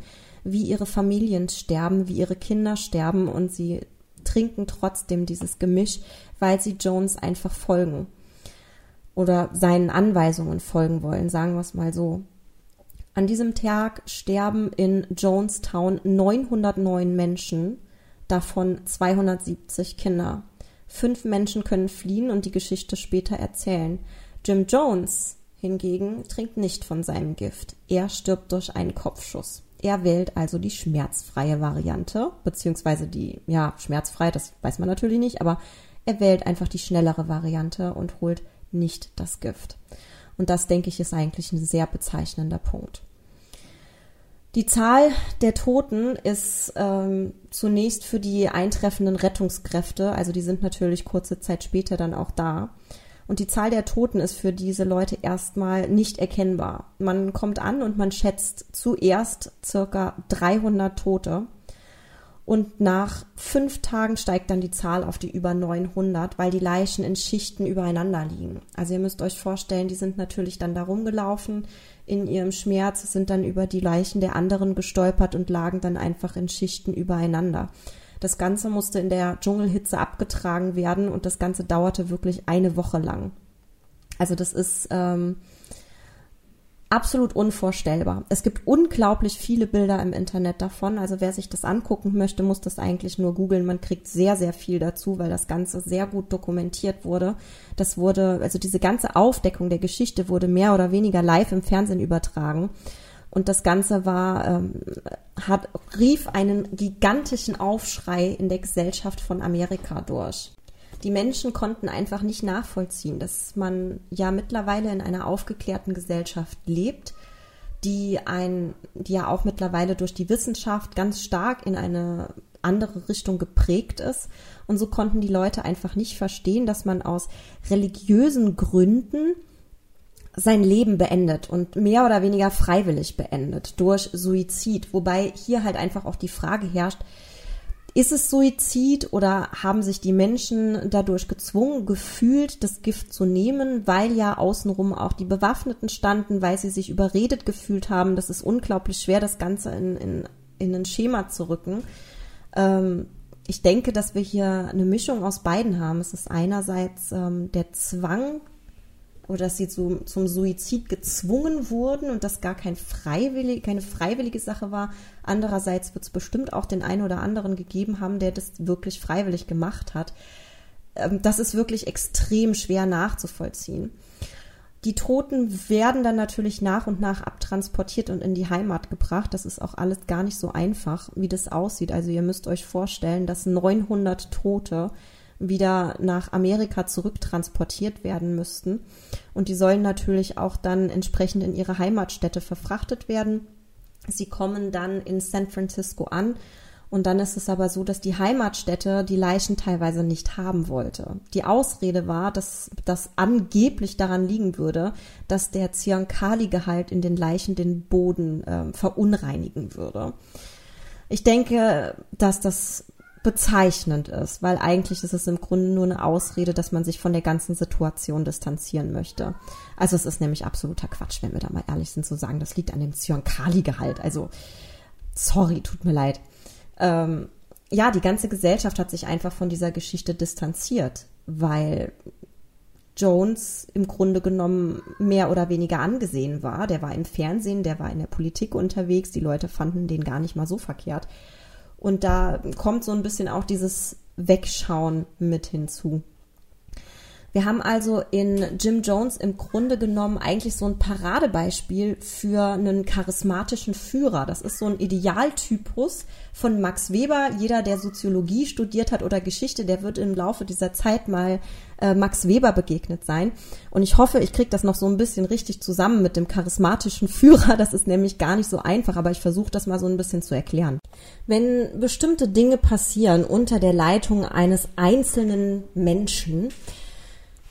A: wie ihre Familien sterben, wie ihre Kinder sterben und sie trinken trotzdem dieses Gemisch, weil sie Jones einfach folgen oder seinen Anweisungen folgen wollen, sagen wir es mal so. An diesem Tag sterben in Jonestown 909 Menschen, davon 270 Kinder. Fünf Menschen können fliehen und die Geschichte später erzählen. Jim Jones hingegen trinkt nicht von seinem Gift. Er stirbt durch einen Kopfschuss. Er wählt also die schmerzfreie Variante, beziehungsweise die, ja, schmerzfrei, das weiß man natürlich nicht, aber er wählt einfach die schnellere Variante und holt nicht das Gift. Und das, denke ich, ist eigentlich ein sehr bezeichnender Punkt. Die Zahl der Toten ist ähm, zunächst für die eintreffenden Rettungskräfte, also die sind natürlich kurze Zeit später dann auch da. Und die Zahl der Toten ist für diese Leute erstmal nicht erkennbar. Man kommt an und man schätzt zuerst circa 300 Tote. Und nach fünf Tagen steigt dann die Zahl auf die über 900, weil die Leichen in Schichten übereinander liegen. Also ihr müsst euch vorstellen, die sind natürlich dann da rumgelaufen in ihrem Schmerz, sind dann über die Leichen der anderen gestolpert und lagen dann einfach in Schichten übereinander. Das Ganze musste in der Dschungelhitze abgetragen werden und das Ganze dauerte wirklich eine Woche lang. Also das ist ähm, absolut unvorstellbar. Es gibt unglaublich viele Bilder im Internet davon. Also wer sich das angucken möchte, muss das eigentlich nur googeln. Man kriegt sehr, sehr viel dazu, weil das Ganze sehr gut dokumentiert wurde. Das wurde, also diese ganze Aufdeckung der Geschichte wurde mehr oder weniger live im Fernsehen übertragen. Und das Ganze war, ähm, hat, rief einen gigantischen Aufschrei in der Gesellschaft von Amerika durch die Menschen konnten einfach nicht nachvollziehen, dass man ja mittlerweile in einer aufgeklärten Gesellschaft lebt, die ein, die ja auch mittlerweile durch die Wissenschaft ganz stark in eine andere Richtung geprägt ist. Und so konnten die Leute einfach nicht verstehen, dass man aus religiösen Gründen sein Leben beendet und mehr oder weniger freiwillig beendet durch Suizid. Wobei hier halt einfach auch die Frage herrscht, ist es Suizid oder haben sich die Menschen dadurch gezwungen gefühlt, das Gift zu nehmen, weil ja außenrum auch die Bewaffneten standen, weil sie sich überredet gefühlt haben? Das ist unglaublich schwer, das Ganze in, in, in ein Schema zu rücken. Ähm, ich denke, dass wir hier eine Mischung aus beiden haben. Es ist einerseits ähm, der Zwang, oder dass sie zu, zum Suizid gezwungen wurden und das gar kein freiwillig, keine freiwillige Sache war. Andererseits wird es bestimmt auch den einen oder anderen gegeben haben, der das wirklich freiwillig gemacht hat. Ähm, das ist wirklich extrem schwer nachzuvollziehen. Die Toten werden dann natürlich nach und nach abtransportiert und in die Heimat gebracht. Das ist auch alles gar nicht so einfach, wie das aussieht. Also ihr müsst euch vorstellen, dass 900 Tote wieder nach Amerika zurücktransportiert werden müssten. Und die sollen natürlich auch dann entsprechend in ihre Heimatstätte verfrachtet werden. Sie kommen dann in San Francisco an. Und dann ist es aber so, dass die Heimatstätte die Leichen teilweise nicht haben wollte. Die Ausrede war, dass das angeblich daran liegen würde, dass der Zyankali-Gehalt in den Leichen den Boden äh, verunreinigen würde. Ich denke, dass das bezeichnend ist, weil eigentlich ist es im Grunde nur eine Ausrede, dass man sich von der ganzen Situation distanzieren möchte. Also es ist nämlich absoluter Quatsch, wenn wir da mal ehrlich sind, zu sagen, das liegt an dem Zyankali-Gehalt. Also sorry, tut mir leid. Ähm, ja, die ganze Gesellschaft hat sich einfach von dieser Geschichte distanziert, weil Jones im Grunde genommen mehr oder weniger angesehen war. Der war im Fernsehen, der war in der Politik unterwegs, die Leute fanden den gar nicht mal so verkehrt. Und da kommt so ein bisschen auch dieses Wegschauen mit hinzu. Wir haben also in Jim Jones im Grunde genommen eigentlich so ein Paradebeispiel für einen charismatischen Führer. Das ist so ein Idealtypus von Max Weber. Jeder, der Soziologie studiert hat oder Geschichte, der wird im Laufe dieser Zeit mal äh, Max Weber begegnet sein. Und ich hoffe, ich kriege das noch so ein bisschen richtig zusammen mit dem charismatischen Führer. Das ist nämlich gar nicht so einfach, aber ich versuche das mal so ein bisschen zu erklären. Wenn bestimmte Dinge passieren unter der Leitung eines einzelnen Menschen,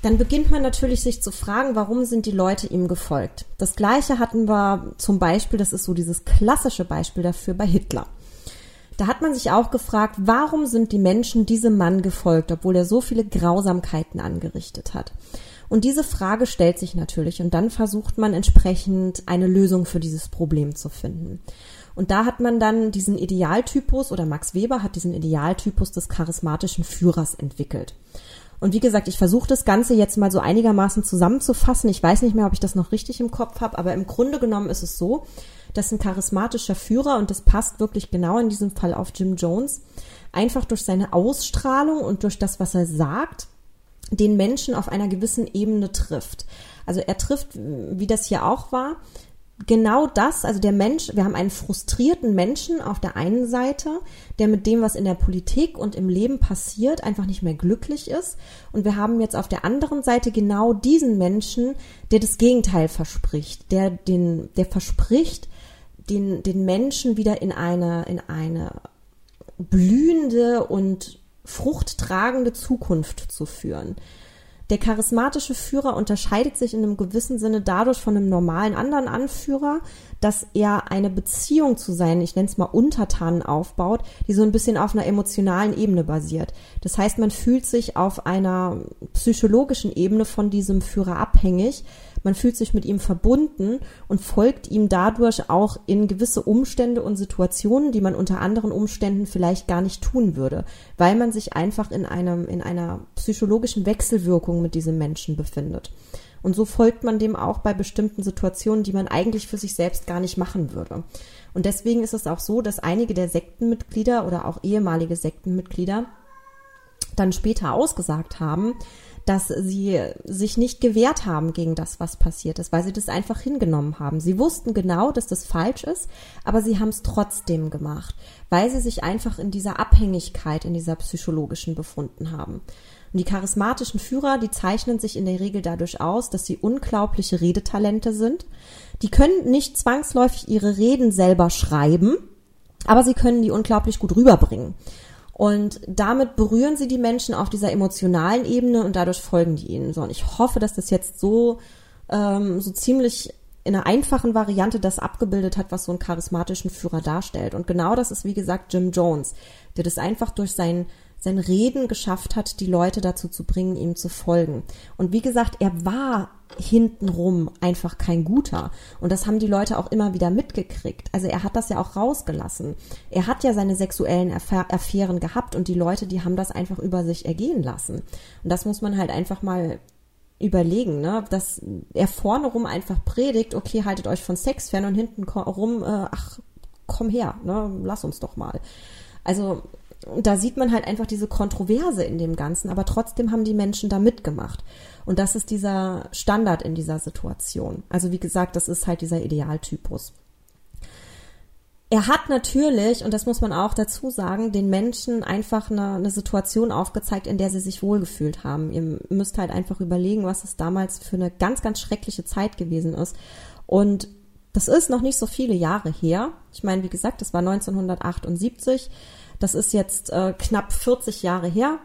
A: dann beginnt man natürlich sich zu fragen, warum sind die Leute ihm gefolgt. Das gleiche hatten wir zum Beispiel, das ist so dieses klassische Beispiel dafür bei Hitler. Da hat man sich auch gefragt, warum sind die Menschen diesem Mann gefolgt, obwohl er so viele Grausamkeiten angerichtet hat. Und diese Frage stellt sich natürlich und dann versucht man entsprechend eine Lösung für dieses Problem zu finden. Und da hat man dann diesen Idealtypus oder Max Weber hat diesen Idealtypus des charismatischen Führers entwickelt. Und wie gesagt, ich versuche das Ganze jetzt mal so einigermaßen zusammenzufassen. Ich weiß nicht mehr, ob ich das noch richtig im Kopf habe, aber im Grunde genommen ist es so, dass ein charismatischer Führer, und das passt wirklich genau in diesem Fall auf Jim Jones, einfach durch seine Ausstrahlung und durch das, was er sagt, den Menschen auf einer gewissen Ebene trifft. Also er trifft, wie das hier auch war, genau das, also der Mensch, wir haben einen frustrierten Menschen auf der einen Seite, der mit dem, was in der Politik und im Leben passiert, einfach nicht mehr glücklich ist. Und wir haben jetzt auf der anderen Seite genau diesen Menschen, der das Gegenteil verspricht, der den, der verspricht, den, den Menschen wieder in eine, in eine blühende und fruchttragende Zukunft zu führen. Der charismatische Führer unterscheidet sich in einem gewissen Sinne dadurch von einem normalen anderen Anführer, dass er eine Beziehung zu seinen, ich nenne es mal Untertanen aufbaut, die so ein bisschen auf einer emotionalen Ebene basiert. Das heißt, man fühlt sich auf einer psychologischen Ebene von diesem Führer abhängig, man fühlt sich mit ihm verbunden und folgt ihm dadurch auch in gewisse Umstände und Situationen, die man unter anderen Umständen vielleicht gar nicht tun würde, weil man sich einfach in einem, in einer psychologischen Wechselwirkung mit diesem Menschen befindet. Und so folgt man dem auch bei bestimmten Situationen, die man eigentlich für sich selbst gar nicht machen würde. Und deswegen ist es auch so, dass einige der Sektenmitglieder oder auch ehemalige Sektenmitglieder dann später ausgesagt haben, dass sie sich nicht gewehrt haben gegen das, was passiert ist, weil sie das einfach hingenommen haben. Sie wussten genau, dass das falsch ist, aber sie haben es trotzdem gemacht, weil sie sich einfach in dieser Abhängigkeit, in dieser psychologischen befunden haben. Und die charismatischen Führer, die zeichnen sich in der Regel dadurch aus, dass sie unglaubliche Redetalente sind. Die können nicht zwangsläufig ihre Reden selber schreiben, aber sie können die unglaublich gut rüberbringen. Und damit berühren sie die Menschen auf dieser emotionalen Ebene und dadurch folgen die ihnen. So, und ich hoffe, dass das jetzt so, ähm, so ziemlich in einer einfachen Variante das abgebildet hat, was so einen charismatischen Führer darstellt. Und genau das ist, wie gesagt, Jim Jones, der das einfach durch sein sein Reden geschafft hat, die Leute dazu zu bringen, ihm zu folgen. Und wie gesagt, er war hintenrum einfach kein guter. Und das haben die Leute auch immer wieder mitgekriegt. Also er hat das ja auch rausgelassen. Er hat ja seine sexuellen Affären gehabt und die Leute, die haben das einfach über sich ergehen lassen. Und das muss man halt einfach mal überlegen, ne, dass er vorne rum einfach predigt, okay, haltet euch von Sex fern und hinten rum, äh, ach, komm her, ne, lass uns doch mal. Also da sieht man halt einfach diese Kontroverse in dem Ganzen, aber trotzdem haben die Menschen da mitgemacht. Und das ist dieser Standard in dieser Situation. Also wie gesagt, das ist halt dieser Idealtypus. Er hat natürlich, und das muss man auch dazu sagen, den Menschen einfach eine, eine Situation aufgezeigt, in der sie sich wohlgefühlt haben. Ihr müsst halt einfach überlegen, was es damals für eine ganz, ganz schreckliche Zeit gewesen ist. Und das ist noch nicht so viele Jahre her. Ich meine, wie gesagt, das war 1978. Das ist jetzt äh, knapp 40 Jahre her.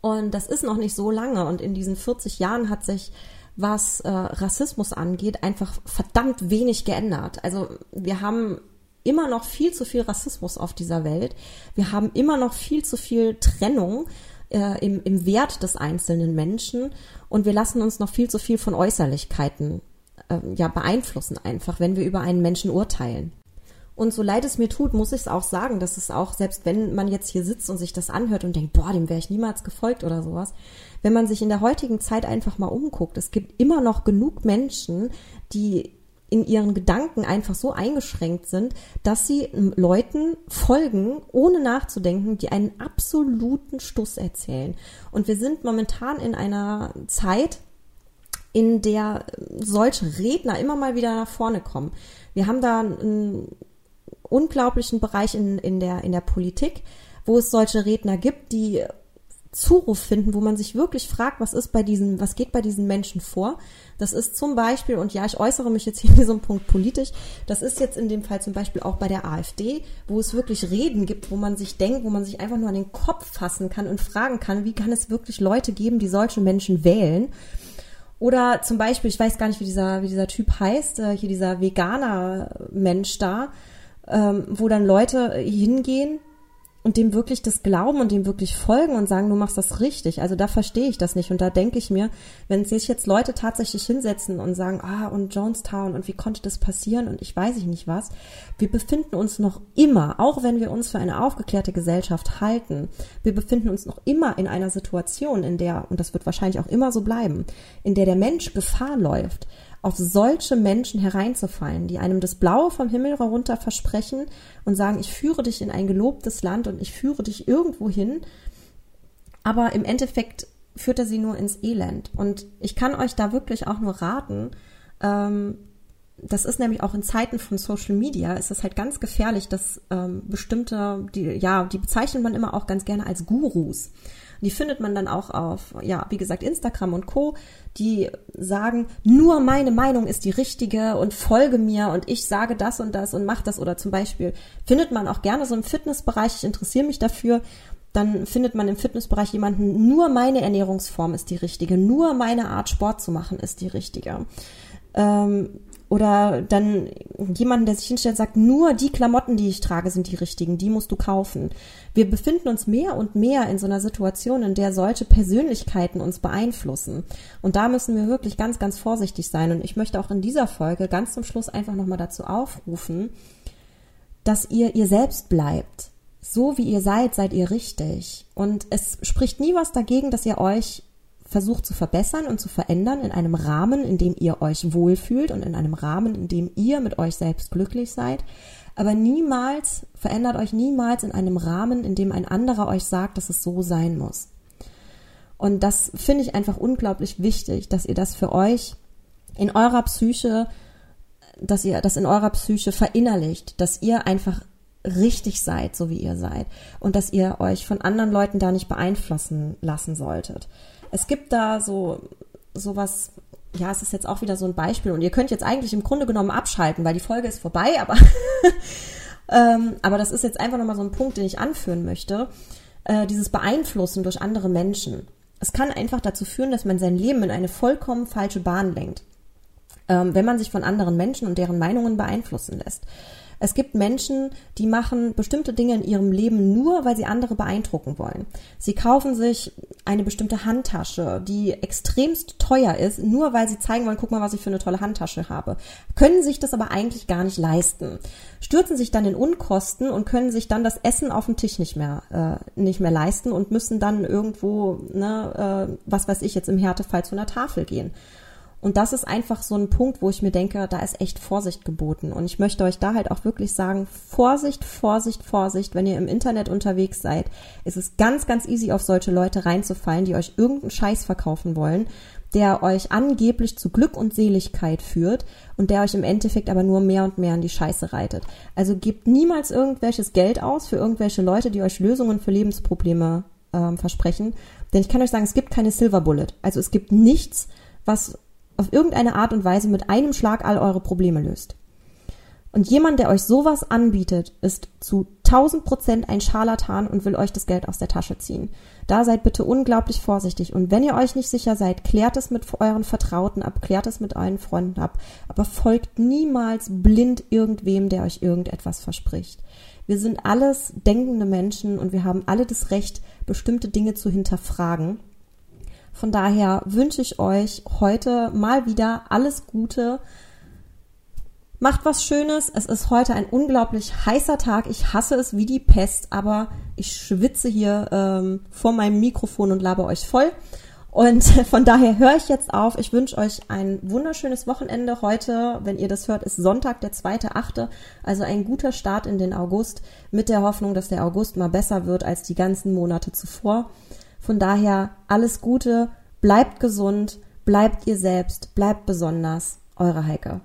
A: Und das ist noch nicht so lange. Und in diesen 40 Jahren hat sich, was äh, Rassismus angeht, einfach verdammt wenig geändert. Also wir haben immer noch viel zu viel Rassismus auf dieser Welt. Wir haben immer noch viel zu viel Trennung äh, im, im Wert des einzelnen Menschen. Und wir lassen uns noch viel zu viel von Äußerlichkeiten äh, ja, beeinflussen einfach, wenn wir über einen Menschen urteilen. Und so leid es mir tut, muss ich es auch sagen, dass es auch, selbst wenn man jetzt hier sitzt und sich das anhört und denkt, boah, dem wäre ich niemals gefolgt oder sowas, wenn man sich in der heutigen Zeit einfach mal umguckt, es gibt immer noch genug Menschen, die in ihren Gedanken einfach so eingeschränkt sind, dass sie Leuten folgen, ohne nachzudenken, die einen absoluten Stuss erzählen. Und wir sind momentan in einer Zeit, in der solche Redner immer mal wieder nach vorne kommen. Wir haben da ein unglaublichen Bereich in, in, der, in der Politik, wo es solche Redner gibt, die Zuruf finden, wo man sich wirklich fragt, was ist bei diesen, was geht bei diesen Menschen vor? Das ist zum Beispiel, und ja, ich äußere mich jetzt hier in diesem Punkt politisch, das ist jetzt in dem Fall zum Beispiel auch bei der AfD, wo es wirklich Reden gibt, wo man sich denkt, wo man sich einfach nur an den Kopf fassen kann und fragen kann, wie kann es wirklich Leute geben, die solche Menschen wählen? Oder zum Beispiel, ich weiß gar nicht, wie dieser, wie dieser Typ heißt, äh, hier dieser Veganer Mensch da, ähm, wo dann Leute hingehen und dem wirklich das glauben und dem wirklich folgen und sagen, du machst das richtig. Also da verstehe ich das nicht. Und da denke ich mir, wenn sich jetzt Leute tatsächlich hinsetzen und sagen, ah, und Jonestown und wie konnte das passieren und ich weiß ich nicht was, wir befinden uns noch immer, auch wenn wir uns für eine aufgeklärte Gesellschaft halten, wir befinden uns noch immer in einer Situation, in der, und das wird wahrscheinlich auch immer so bleiben, in der der Mensch Gefahr läuft, auf solche Menschen hereinzufallen, die einem das Blaue vom Himmel herunter versprechen und sagen, ich führe dich in ein gelobtes Land und ich führe dich irgendwo hin, aber im Endeffekt führt er sie nur ins Elend. Und ich kann euch da wirklich auch nur raten, ähm, das ist nämlich auch in Zeiten von Social Media, ist es halt ganz gefährlich, dass ähm, bestimmte, die, ja, die bezeichnet man immer auch ganz gerne als Gurus. Die findet man dann auch auf, ja, wie gesagt, Instagram und Co., die sagen, nur meine Meinung ist die richtige und folge mir und ich sage das und das und mach das. Oder zum Beispiel findet man auch gerne so im Fitnessbereich, ich interessiere mich dafür, dann findet man im Fitnessbereich jemanden, nur meine Ernährungsform ist die richtige, nur meine Art Sport zu machen ist die richtige. Ähm, oder dann jemanden, der sich hinstellt sagt, nur die Klamotten, die ich trage, sind die richtigen, die musst du kaufen. Wir befinden uns mehr und mehr in so einer Situation, in der solche Persönlichkeiten uns beeinflussen. Und da müssen wir wirklich ganz, ganz vorsichtig sein. Und ich möchte auch in dieser Folge ganz zum Schluss einfach nochmal dazu aufrufen, dass ihr ihr selbst bleibt. So wie ihr seid, seid ihr richtig. Und es spricht nie was dagegen, dass ihr euch versucht zu verbessern und zu verändern in einem Rahmen, in dem ihr euch wohlfühlt und in einem Rahmen, in dem ihr mit euch selbst glücklich seid. Aber niemals, verändert euch niemals in einem Rahmen, in dem ein anderer euch sagt, dass es so sein muss. Und das finde ich einfach unglaublich wichtig, dass ihr das für euch in eurer Psyche, dass ihr das in eurer Psyche verinnerlicht, dass ihr einfach richtig seid, so wie ihr seid und dass ihr euch von anderen Leuten da nicht beeinflussen lassen solltet. Es gibt da so sowas, ja, es ist jetzt auch wieder so ein Beispiel und ihr könnt jetzt eigentlich im Grunde genommen abschalten, weil die Folge ist vorbei, aber ähm, aber das ist jetzt einfach nochmal so ein Punkt, den ich anführen möchte. Äh, dieses Beeinflussen durch andere Menschen. Es kann einfach dazu führen, dass man sein Leben in eine vollkommen falsche Bahn lenkt, ähm, wenn man sich von anderen Menschen und deren Meinungen beeinflussen lässt. Es gibt Menschen, die machen bestimmte Dinge in ihrem Leben nur, weil sie andere beeindrucken wollen. Sie kaufen sich eine bestimmte Handtasche, die extremst teuer ist, nur weil sie zeigen wollen, guck mal, was ich für eine tolle Handtasche habe. Können sich das aber eigentlich gar nicht leisten. Stürzen sich dann in Unkosten und können sich dann das Essen auf dem Tisch nicht mehr, äh, nicht mehr leisten und müssen dann irgendwo, ne, äh, was weiß ich jetzt im Härtefall zu einer Tafel gehen. Und das ist einfach so ein Punkt, wo ich mir denke, da ist echt Vorsicht geboten. Und ich möchte euch da halt auch wirklich sagen, Vorsicht, Vorsicht, Vorsicht, wenn ihr im Internet unterwegs seid. ist Es ganz, ganz easy, auf solche Leute reinzufallen, die euch irgendeinen Scheiß verkaufen wollen, der euch angeblich zu Glück und Seligkeit führt und der euch im Endeffekt aber nur mehr und mehr in die Scheiße reitet. Also gebt niemals irgendwelches Geld aus für irgendwelche Leute, die euch Lösungen für Lebensprobleme äh, versprechen. Denn ich kann euch sagen, es gibt keine Silver Bullet. Also es gibt nichts, was auf irgendeine Art und Weise mit einem Schlag all eure Probleme löst. Und jemand, der euch sowas anbietet, ist zu 1000 Prozent ein Scharlatan und will euch das Geld aus der Tasche ziehen. Da seid bitte unglaublich vorsichtig. Und wenn ihr euch nicht sicher seid, klärt es mit euren Vertrauten ab, klärt es mit euren Freunden ab. Aber folgt niemals blind irgendwem, der euch irgendetwas verspricht. Wir sind alles denkende Menschen und wir haben alle das Recht, bestimmte Dinge zu hinterfragen. Von daher wünsche ich euch heute mal wieder alles Gute. Macht was Schönes. Es ist heute ein unglaublich heißer Tag. Ich hasse es wie die Pest, aber ich schwitze hier ähm, vor meinem Mikrofon und labe euch voll. Und von daher höre ich jetzt auf. Ich wünsche euch ein wunderschönes Wochenende. Heute, wenn ihr das hört, ist Sonntag, der zweite Achte. Also ein guter Start in den August mit der Hoffnung, dass der August mal besser wird als die ganzen Monate zuvor. Von daher alles Gute, bleibt gesund, bleibt ihr selbst, bleibt besonders. Eure Heike.